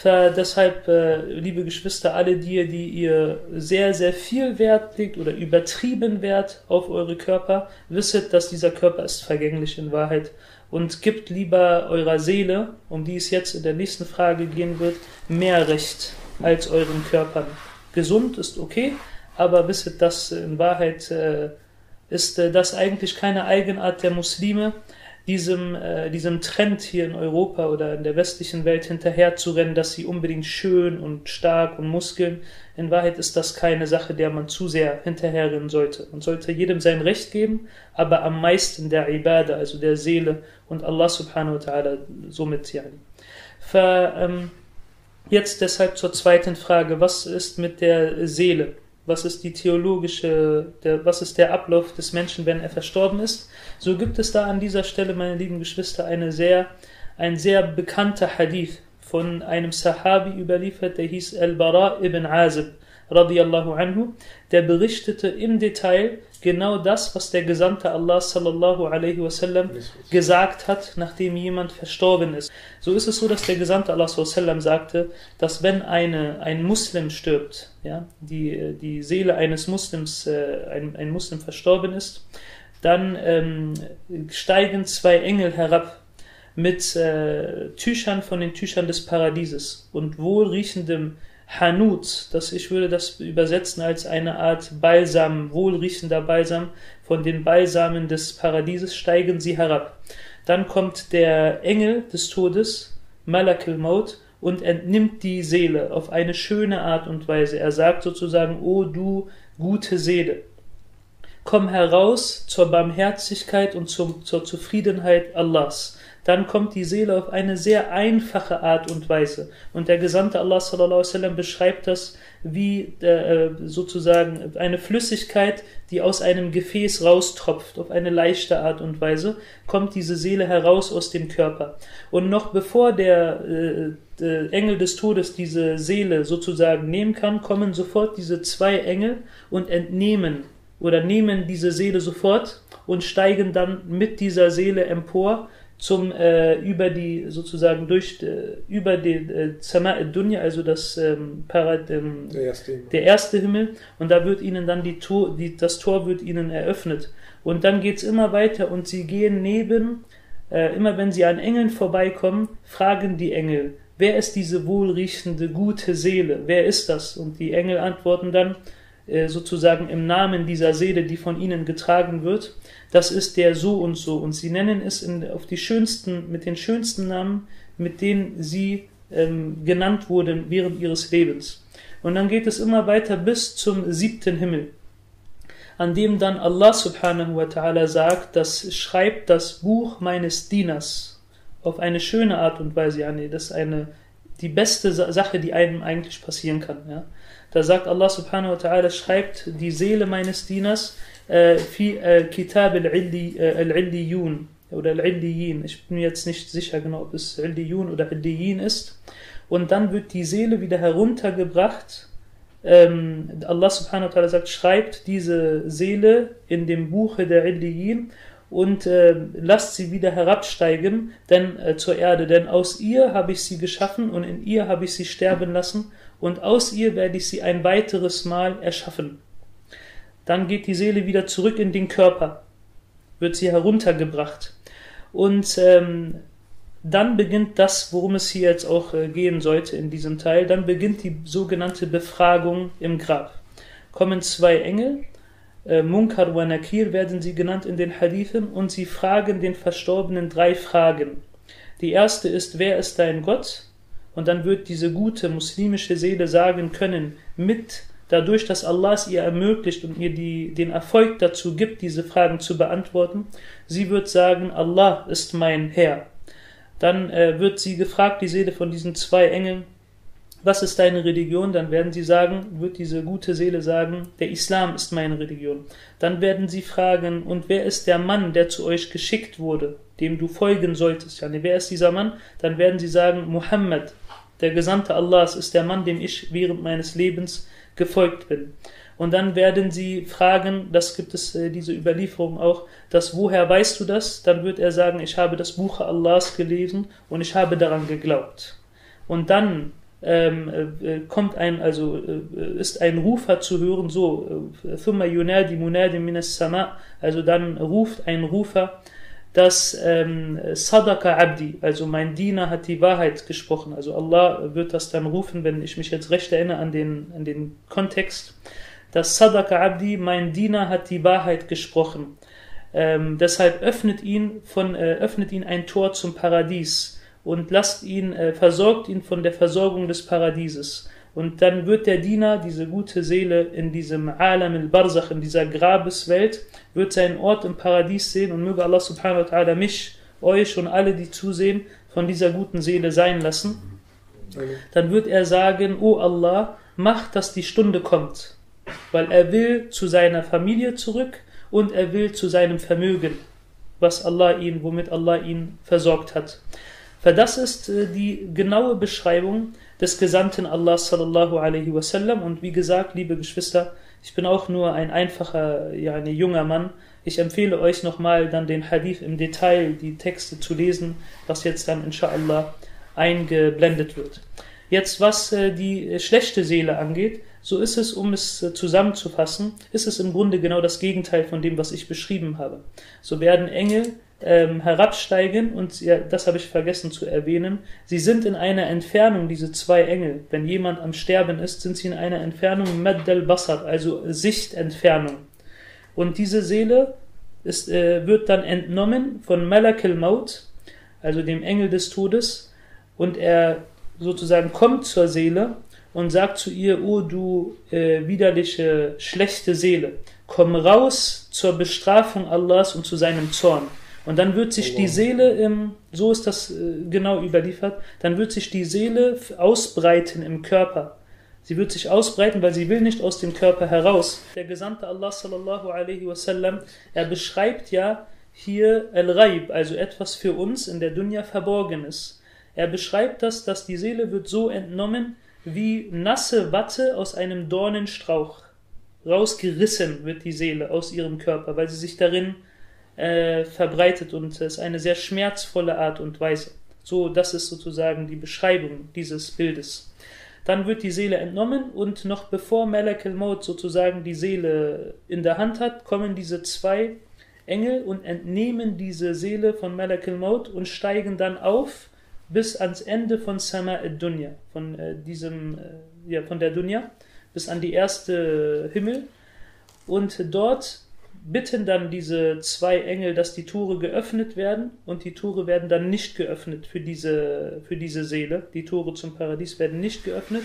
Deshalb, äh, liebe Geschwister, alle die, die ihr sehr, sehr viel Wert legt oder übertrieben Wert auf eure Körper, wisset, dass dieser Körper ist vergänglich in Wahrheit und gibt lieber eurer Seele, um die es jetzt in der nächsten Frage gehen wird, mehr Recht als euren Körpern. Gesund ist okay, aber wisset, dass in Wahrheit äh, ist äh, das eigentlich keine Eigenart der Muslime, diesem, äh, diesem Trend hier in Europa oder in der westlichen Welt hinterherzurennen, dass sie unbedingt schön und stark und Muskeln. In Wahrheit ist das keine Sache, der man zu sehr hinterherrennen sollte. Man sollte jedem sein Recht geben, aber am meisten der Ibadah, also der Seele und Allah subhanahu wa ta'ala somit ja. Ver, ähm, jetzt deshalb zur zweiten Frage, was ist mit der Seele? was ist die theologische, der, was ist der Ablauf des Menschen, wenn er verstorben ist, so gibt es da an dieser Stelle, meine lieben Geschwister, eine sehr, ein sehr bekannter Hadith von einem Sahabi überliefert, der hieß Al-Bara ibn Azib radiallahu anhu, der berichtete im Detail genau das, was der Gesandte Allah sallallahu alaihi wasallam gesagt hat, nachdem jemand verstorben ist. So ist es so, dass der Gesandte Allah sallallahu alaihi wasallam sagte, dass wenn eine, ein Muslim stirbt, ja, die, die Seele eines Muslims, äh, ein, ein Muslim verstorben ist, dann ähm, steigen zwei Engel herab mit äh, Tüchern von den Tüchern des Paradieses und wohlriechendem Hanut, das ich würde das übersetzen als eine Art Balsam, wohlriechender Balsam, von den Balsamen des Paradieses steigen sie herab. Dann kommt der Engel des Todes, Malak al-Maut, und entnimmt die Seele auf eine schöne Art und Weise. Er sagt sozusagen, O du gute Seele, komm heraus zur Barmherzigkeit und zum, zur Zufriedenheit Allahs dann kommt die Seele auf eine sehr einfache Art und Weise. Und der Gesandte Allah sallallahu sallam, beschreibt das wie äh, sozusagen eine Flüssigkeit, die aus einem Gefäß raustropft, auf eine leichte Art und Weise, kommt diese Seele heraus aus dem Körper. Und noch bevor der äh, äh, Engel des Todes diese Seele sozusagen nehmen kann, kommen sofort diese zwei Engel und entnehmen oder nehmen diese Seele sofort und steigen dann mit dieser Seele empor zum äh, über die sozusagen durch äh, über den äh, Sama Dunya, also das ähm, Parad, ähm, der, erste der, erste Himmel. Und da wird ihnen dann die Tor, die, das Tor wird ihnen eröffnet. Und dann geht's immer weiter und sie gehen neben äh, immer wenn sie an Engeln vorbeikommen, fragen die Engel, wer ist diese wohlriechende gute Seele, wer ist das? Und die Engel antworten dann äh, sozusagen im Namen dieser Seele, die von ihnen getragen wird das ist der so und so. Und sie nennen es in, auf die schönsten, mit den schönsten Namen, mit denen sie ähm, genannt wurden während ihres Lebens. Und dann geht es immer weiter bis zum siebten Himmel. an dem dann Allah subhanahu wa ta'ala sagt, das schreibt das Buch meines Dieners auf eine schöne Art und Weise. Nee, das ist eine, die beste Sache, die einem eigentlich passieren kann. Ja. Da sagt Allah subhanahu wa ta'ala, schreibt die Seele meines Dieners äh, fi äh, Kitab al-Illiyun äh, oder al-Illiyin. Ich bin mir jetzt nicht sicher genau, ob es Illiyun oder Illiyin ist und dann wird die Seele wieder heruntergebracht. Ähm, Allah subhanahu wa ta'ala sagt, schreibt diese Seele in dem Buche der Illiyin und äh, lasst sie wieder herabsteigen denn, äh, zur Erde, denn aus ihr habe ich sie geschaffen und in ihr habe ich sie sterben lassen und aus ihr werde ich sie ein weiteres Mal erschaffen. Dann geht die Seele wieder zurück in den Körper, wird sie heruntergebracht. Und ähm, dann beginnt das, worum es hier jetzt auch äh, gehen sollte in diesem Teil, dann beginnt die sogenannte Befragung im Grab. Kommen zwei Engel, äh, Munkar wa Nakir werden sie genannt in den Hadithen, und sie fragen den Verstorbenen drei Fragen. Die erste ist, wer ist dein Gott? Und dann wird diese gute muslimische Seele sagen können, mit dadurch, dass Allah es ihr ermöglicht und ihr die, den Erfolg dazu gibt, diese Fragen zu beantworten, sie wird sagen, Allah ist mein Herr. Dann äh, wird sie gefragt, die Seele von diesen zwei Engeln, was ist deine Religion? Dann werden sie sagen, wird diese gute Seele sagen, der Islam ist meine Religion. Dann werden sie fragen, und wer ist der Mann, der zu euch geschickt wurde, dem du folgen solltest? Ja, wer ist dieser Mann? Dann werden sie sagen, Muhammad, der Gesandte Allahs, ist der Mann, dem ich während meines Lebens gefolgt bin. Und dann werden sie fragen, das gibt es äh, diese Überlieferung auch, dass woher weißt du das? Dann wird er sagen, ich habe das Buch Allahs gelesen und ich habe daran geglaubt. Und dann ähm, äh, kommt ein, also äh, ist ein Rufer zu hören, so, äh, thumma yunadi munadi minas sama, also dann ruft ein Rufer, dass ähm, Sadaka Abdi, also mein Diener hat die Wahrheit gesprochen. Also Allah wird das dann rufen, wenn ich mich jetzt recht erinnere an den, an den Kontext dass Sadaka Abdi, mein Diener, hat die Wahrheit gesprochen. Ähm, deshalb öffnet ihn, von, äh, öffnet ihn ein Tor zum Paradies und lasst ihn, äh, versorgt ihn von der Versorgung des Paradieses. Und dann wird der Diener, diese gute Seele, in diesem Alam al-Barzach, in dieser Grabeswelt, wird seinen Ort im Paradies sehen und möge Allah subhanahu wa ta'ala mich, euch und alle, die zusehen, von dieser guten Seele sein lassen. Dann wird er sagen, O Allah, mach, dass die Stunde kommt weil er will zu seiner Familie zurück und er will zu seinem Vermögen, was Allah ihn, womit Allah ihn versorgt hat. Das ist äh, die genaue Beschreibung des Gesandten Allah sallallahu alaihi wasallam und wie gesagt, liebe Geschwister, ich bin auch nur ein einfacher, ja, ein junger Mann. Ich empfehle euch nochmal dann den Hadith im Detail, die Texte zu lesen, was jetzt dann inshallah eingeblendet wird. Jetzt was äh, die schlechte Seele angeht, so ist es, um es äh, zusammenzufassen, ist es im Grunde genau das Gegenteil von dem, was ich beschrieben habe. So werden Engel ähm, herabsteigen und ja, das habe ich vergessen zu erwähnen. Sie sind in einer Entfernung, diese zwei Engel. Wenn jemand am Sterben ist, sind sie in einer Entfernung Maddal Basar, also Sichtentfernung. Und diese Seele ist, äh, wird dann entnommen von Malak al-Maut, also dem Engel des Todes, und er sozusagen kommt zur Seele und sagt zu ihr, oh du äh, widerliche, schlechte Seele, komm raus zur Bestrafung Allahs und zu seinem Zorn. Und dann wird sich die Seele, im, so ist das äh, genau überliefert, dann wird sich die Seele ausbreiten im Körper. Sie wird sich ausbreiten, weil sie will nicht aus dem Körper heraus. Der Gesandte Allah sallallahu alaihi wasallam, er beschreibt ja hier Al-Ghaib, also etwas für uns in der Dunya Verborgenes. Er beschreibt das, dass die Seele wird so entnommen, wie nasse Watte aus einem Dornenstrauch. Rausgerissen wird die Seele aus ihrem Körper, weil sie sich darin äh, verbreitet und es ist eine sehr schmerzvolle Art und Weise. So, das ist sozusagen die Beschreibung dieses Bildes. Dann wird die Seele entnommen und noch bevor Malak al-Maut sozusagen die Seele in der Hand hat, kommen diese zwei Engel und entnehmen diese Seele von Malak al-Maut und steigen dann auf bis ans Ende von Sama ad-Dunya, von äh, diesem, äh, ja, von der Dunya, bis an die erste Himmel. Und dort bitten dann diese zwei Engel, dass die Tore geöffnet werden und die Tore werden dann nicht geöffnet für diese, für diese Seele. Die Tore zum Paradies werden nicht geöffnet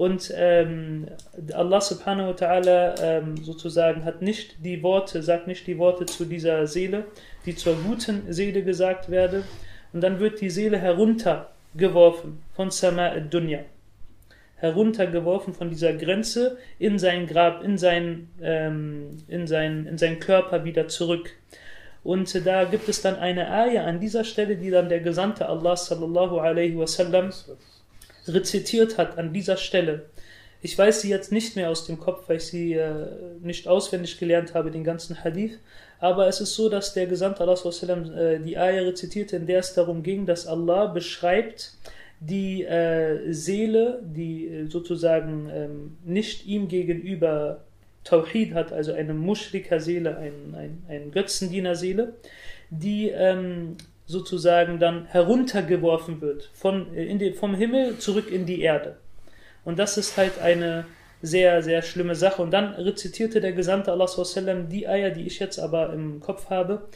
Und ähm, Allah subhanahu wa ta'ala ähm, sozusagen hat nicht die Worte, sagt nicht die Worte zu dieser Seele, die zur guten Seele gesagt werden. Und dann wird die Seele heruntergeworfen von Sama dunya heruntergeworfen von dieser Grenze in sein Grab, in sein, ähm, in sein, in seinen Körper wieder zurück. Und da gibt es dann eine Ayah an dieser Stelle, die dann der Gesandte Allah sallallahu alaihi wasallam rezitiert hat an dieser Stelle. Ich weiß sie jetzt nicht mehr aus dem Kopf, weil ich sie äh, nicht auswendig gelernt habe, den ganzen Hadith. Aber es ist so, dass der Gesandte Allah sallam, äh, die Ayah rezitierte, in der es darum ging, dass Allah beschreibt die äh, Seele, die äh, sozusagen ähm, nicht ihm gegenüber Tawhid hat, also eine Mushrika-Seele, ein, ein, ein Götzendiener-Seele, die ähm, sozusagen dann heruntergeworfen wird von, äh, in die, vom Himmel zurück in die Erde. Und das ist halt eine sehr, sehr schlimme Sache. Und dann rezitierte der Gesandte Allah die Eier, die ich jetzt aber im Kopf habe,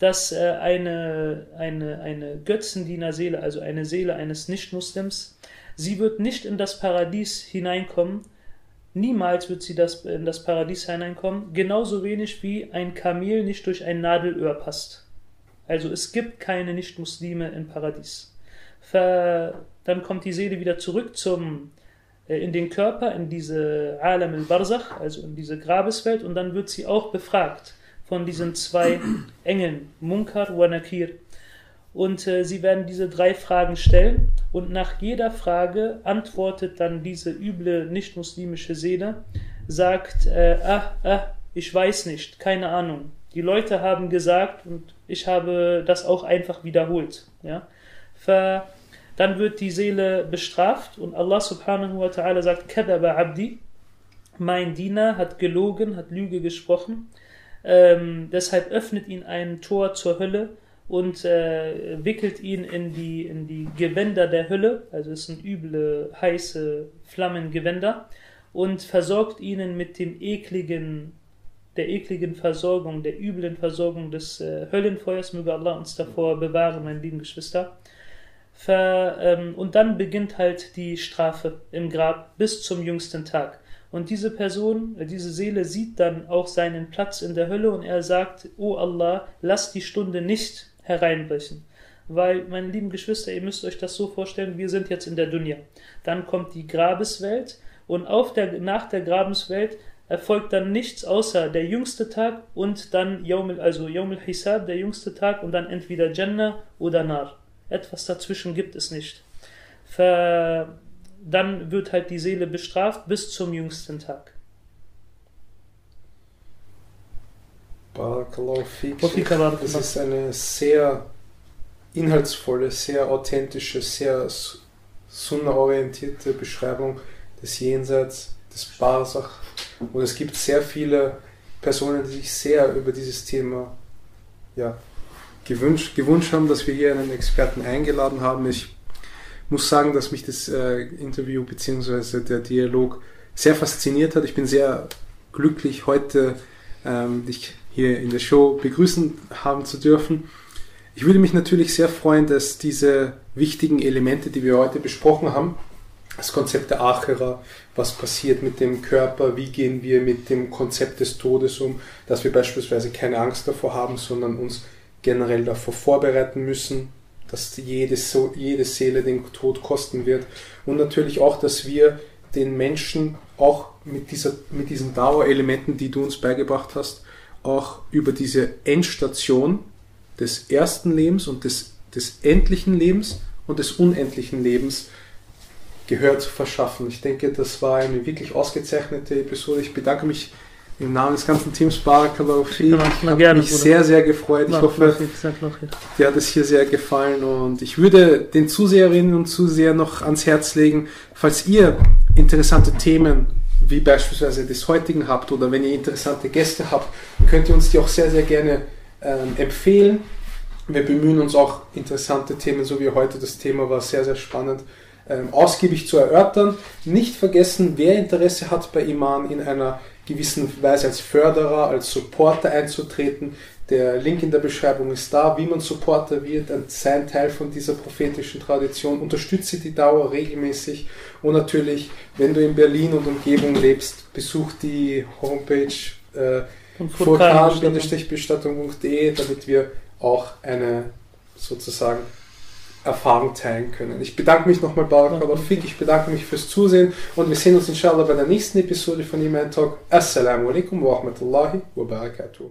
dass äh, eine, eine, eine Götzendiener-Seele, also eine Seele eines Nicht-Muslims, sie wird nicht in das Paradies hineinkommen, Niemals wird sie das, in das Paradies hineinkommen, genauso wenig wie ein Kamel nicht durch ein Nadelöhr passt. Also es gibt keine Nicht-Muslime im Paradies. Dann kommt die Seele wieder zurück zum, äh, in den Körper, in diese Alam al-Barzach, also in diese Grabeswelt, und dann wird sie auch befragt von diesen zwei Engeln, Munkar und Nakir. Und äh, sie werden diese drei Fragen stellen und nach jeder Frage antwortet dann diese üble nicht-muslimische Seele, sagt, äh, ah, ah, ich weiß nicht, keine Ahnung. Die Leute haben gesagt und ich habe das auch einfach wiederholt. Ja? Dann wird die Seele bestraft und Allah subhanahu wa ta'ala sagt, Kadaba Abdi, mein Diener hat gelogen, hat Lüge gesprochen. Ähm, deshalb öffnet ihn ein Tor zur Hölle und äh, wickelt ihn in die, in die Gewänder der Hölle, also es sind üble, heiße Flammengewänder, und versorgt ihnen mit dem ekligen, der ekligen Versorgung, der üblen Versorgung des äh, Höllenfeuers. Möge Allah uns davor bewahren, meine lieben Geschwister. Ver, ähm, und dann beginnt halt die Strafe im Grab bis zum jüngsten Tag. Und diese Person, äh, diese Seele sieht dann auch seinen Platz in der Hölle und er sagt, O Allah, lass die Stunde nicht hereinbrechen. Weil, meine lieben Geschwister, ihr müsst euch das so vorstellen, wir sind jetzt in der Dunja. Dann kommt die Grabeswelt und auf der, nach der Grabeswelt erfolgt dann nichts außer der jüngste Tag und dann Yawm, also Yawm al-Hisab, der jüngste Tag und dann entweder Jannah oder Nar. Etwas dazwischen gibt es nicht. Ver, dann wird halt die Seele bestraft bis zum jüngsten Tag. Barakallahu Das ist eine sehr inhaltsvolle, sehr authentische, sehr sunna-orientierte Beschreibung des Jenseits, des Barsach. Und es gibt sehr viele Personen, die sich sehr über dieses Thema ja, gewünscht, gewünscht haben, dass wir hier einen Experten eingeladen haben. Ich muss sagen, dass mich das äh, Interview bzw. der Dialog sehr fasziniert hat. Ich bin sehr glücklich, heute ähm, dich hier in der Show begrüßen haben zu dürfen. Ich würde mich natürlich sehr freuen, dass diese wichtigen Elemente, die wir heute besprochen haben, das Konzept der Achera, was passiert mit dem Körper, wie gehen wir mit dem Konzept des Todes um, dass wir beispielsweise keine Angst davor haben, sondern uns generell davor vorbereiten müssen, dass jede, jede Seele den Tod kosten wird und natürlich auch, dass wir den Menschen auch mit, dieser, mit diesen Dauerelementen, die du uns beigebracht hast, auch über diese Endstation des ersten Lebens und des, des endlichen Lebens und des unendlichen Lebens Gehör zu verschaffen. Ich denke, das war eine wirklich ausgezeichnete Episode. Ich bedanke mich im Namen des ganzen Teams Barakallahu Ich habe mich sehr, sehr gefreut. Ich hoffe, dir hat es hier sehr gefallen und ich würde den Zuseherinnen und Zusehern noch ans Herz legen, falls ihr interessante Themen wie beispielsweise des heutigen habt oder wenn ihr interessante Gäste habt, könnt ihr uns die auch sehr, sehr gerne ähm, empfehlen. Wir bemühen uns auch interessante Themen, so wie heute das Thema war, sehr, sehr spannend, ähm, ausgiebig zu erörtern. Nicht vergessen, wer Interesse hat bei Iman in einer gewissen Weise als Förderer, als Supporter einzutreten, Der Link in der Beschreibung ist da, wie man Supporter wird, sein Teil von dieser prophetischen Tradition. Unterstütze die Dauer regelmäßig. Und natürlich, wenn du in Berlin und Umgebung lebst, besuch die Homepage äh, vulkan-bestattung.de, damit wir auch eine sozusagen Erfahrung teilen können. Ich bedanke mich nochmal Barakallah Fik, ich bedanke mich fürs Zusehen und wir sehen uns inshallah bei der nächsten Episode von Iman Talk. Assalamu alaikum wa rahmatullahi wa barakatuh.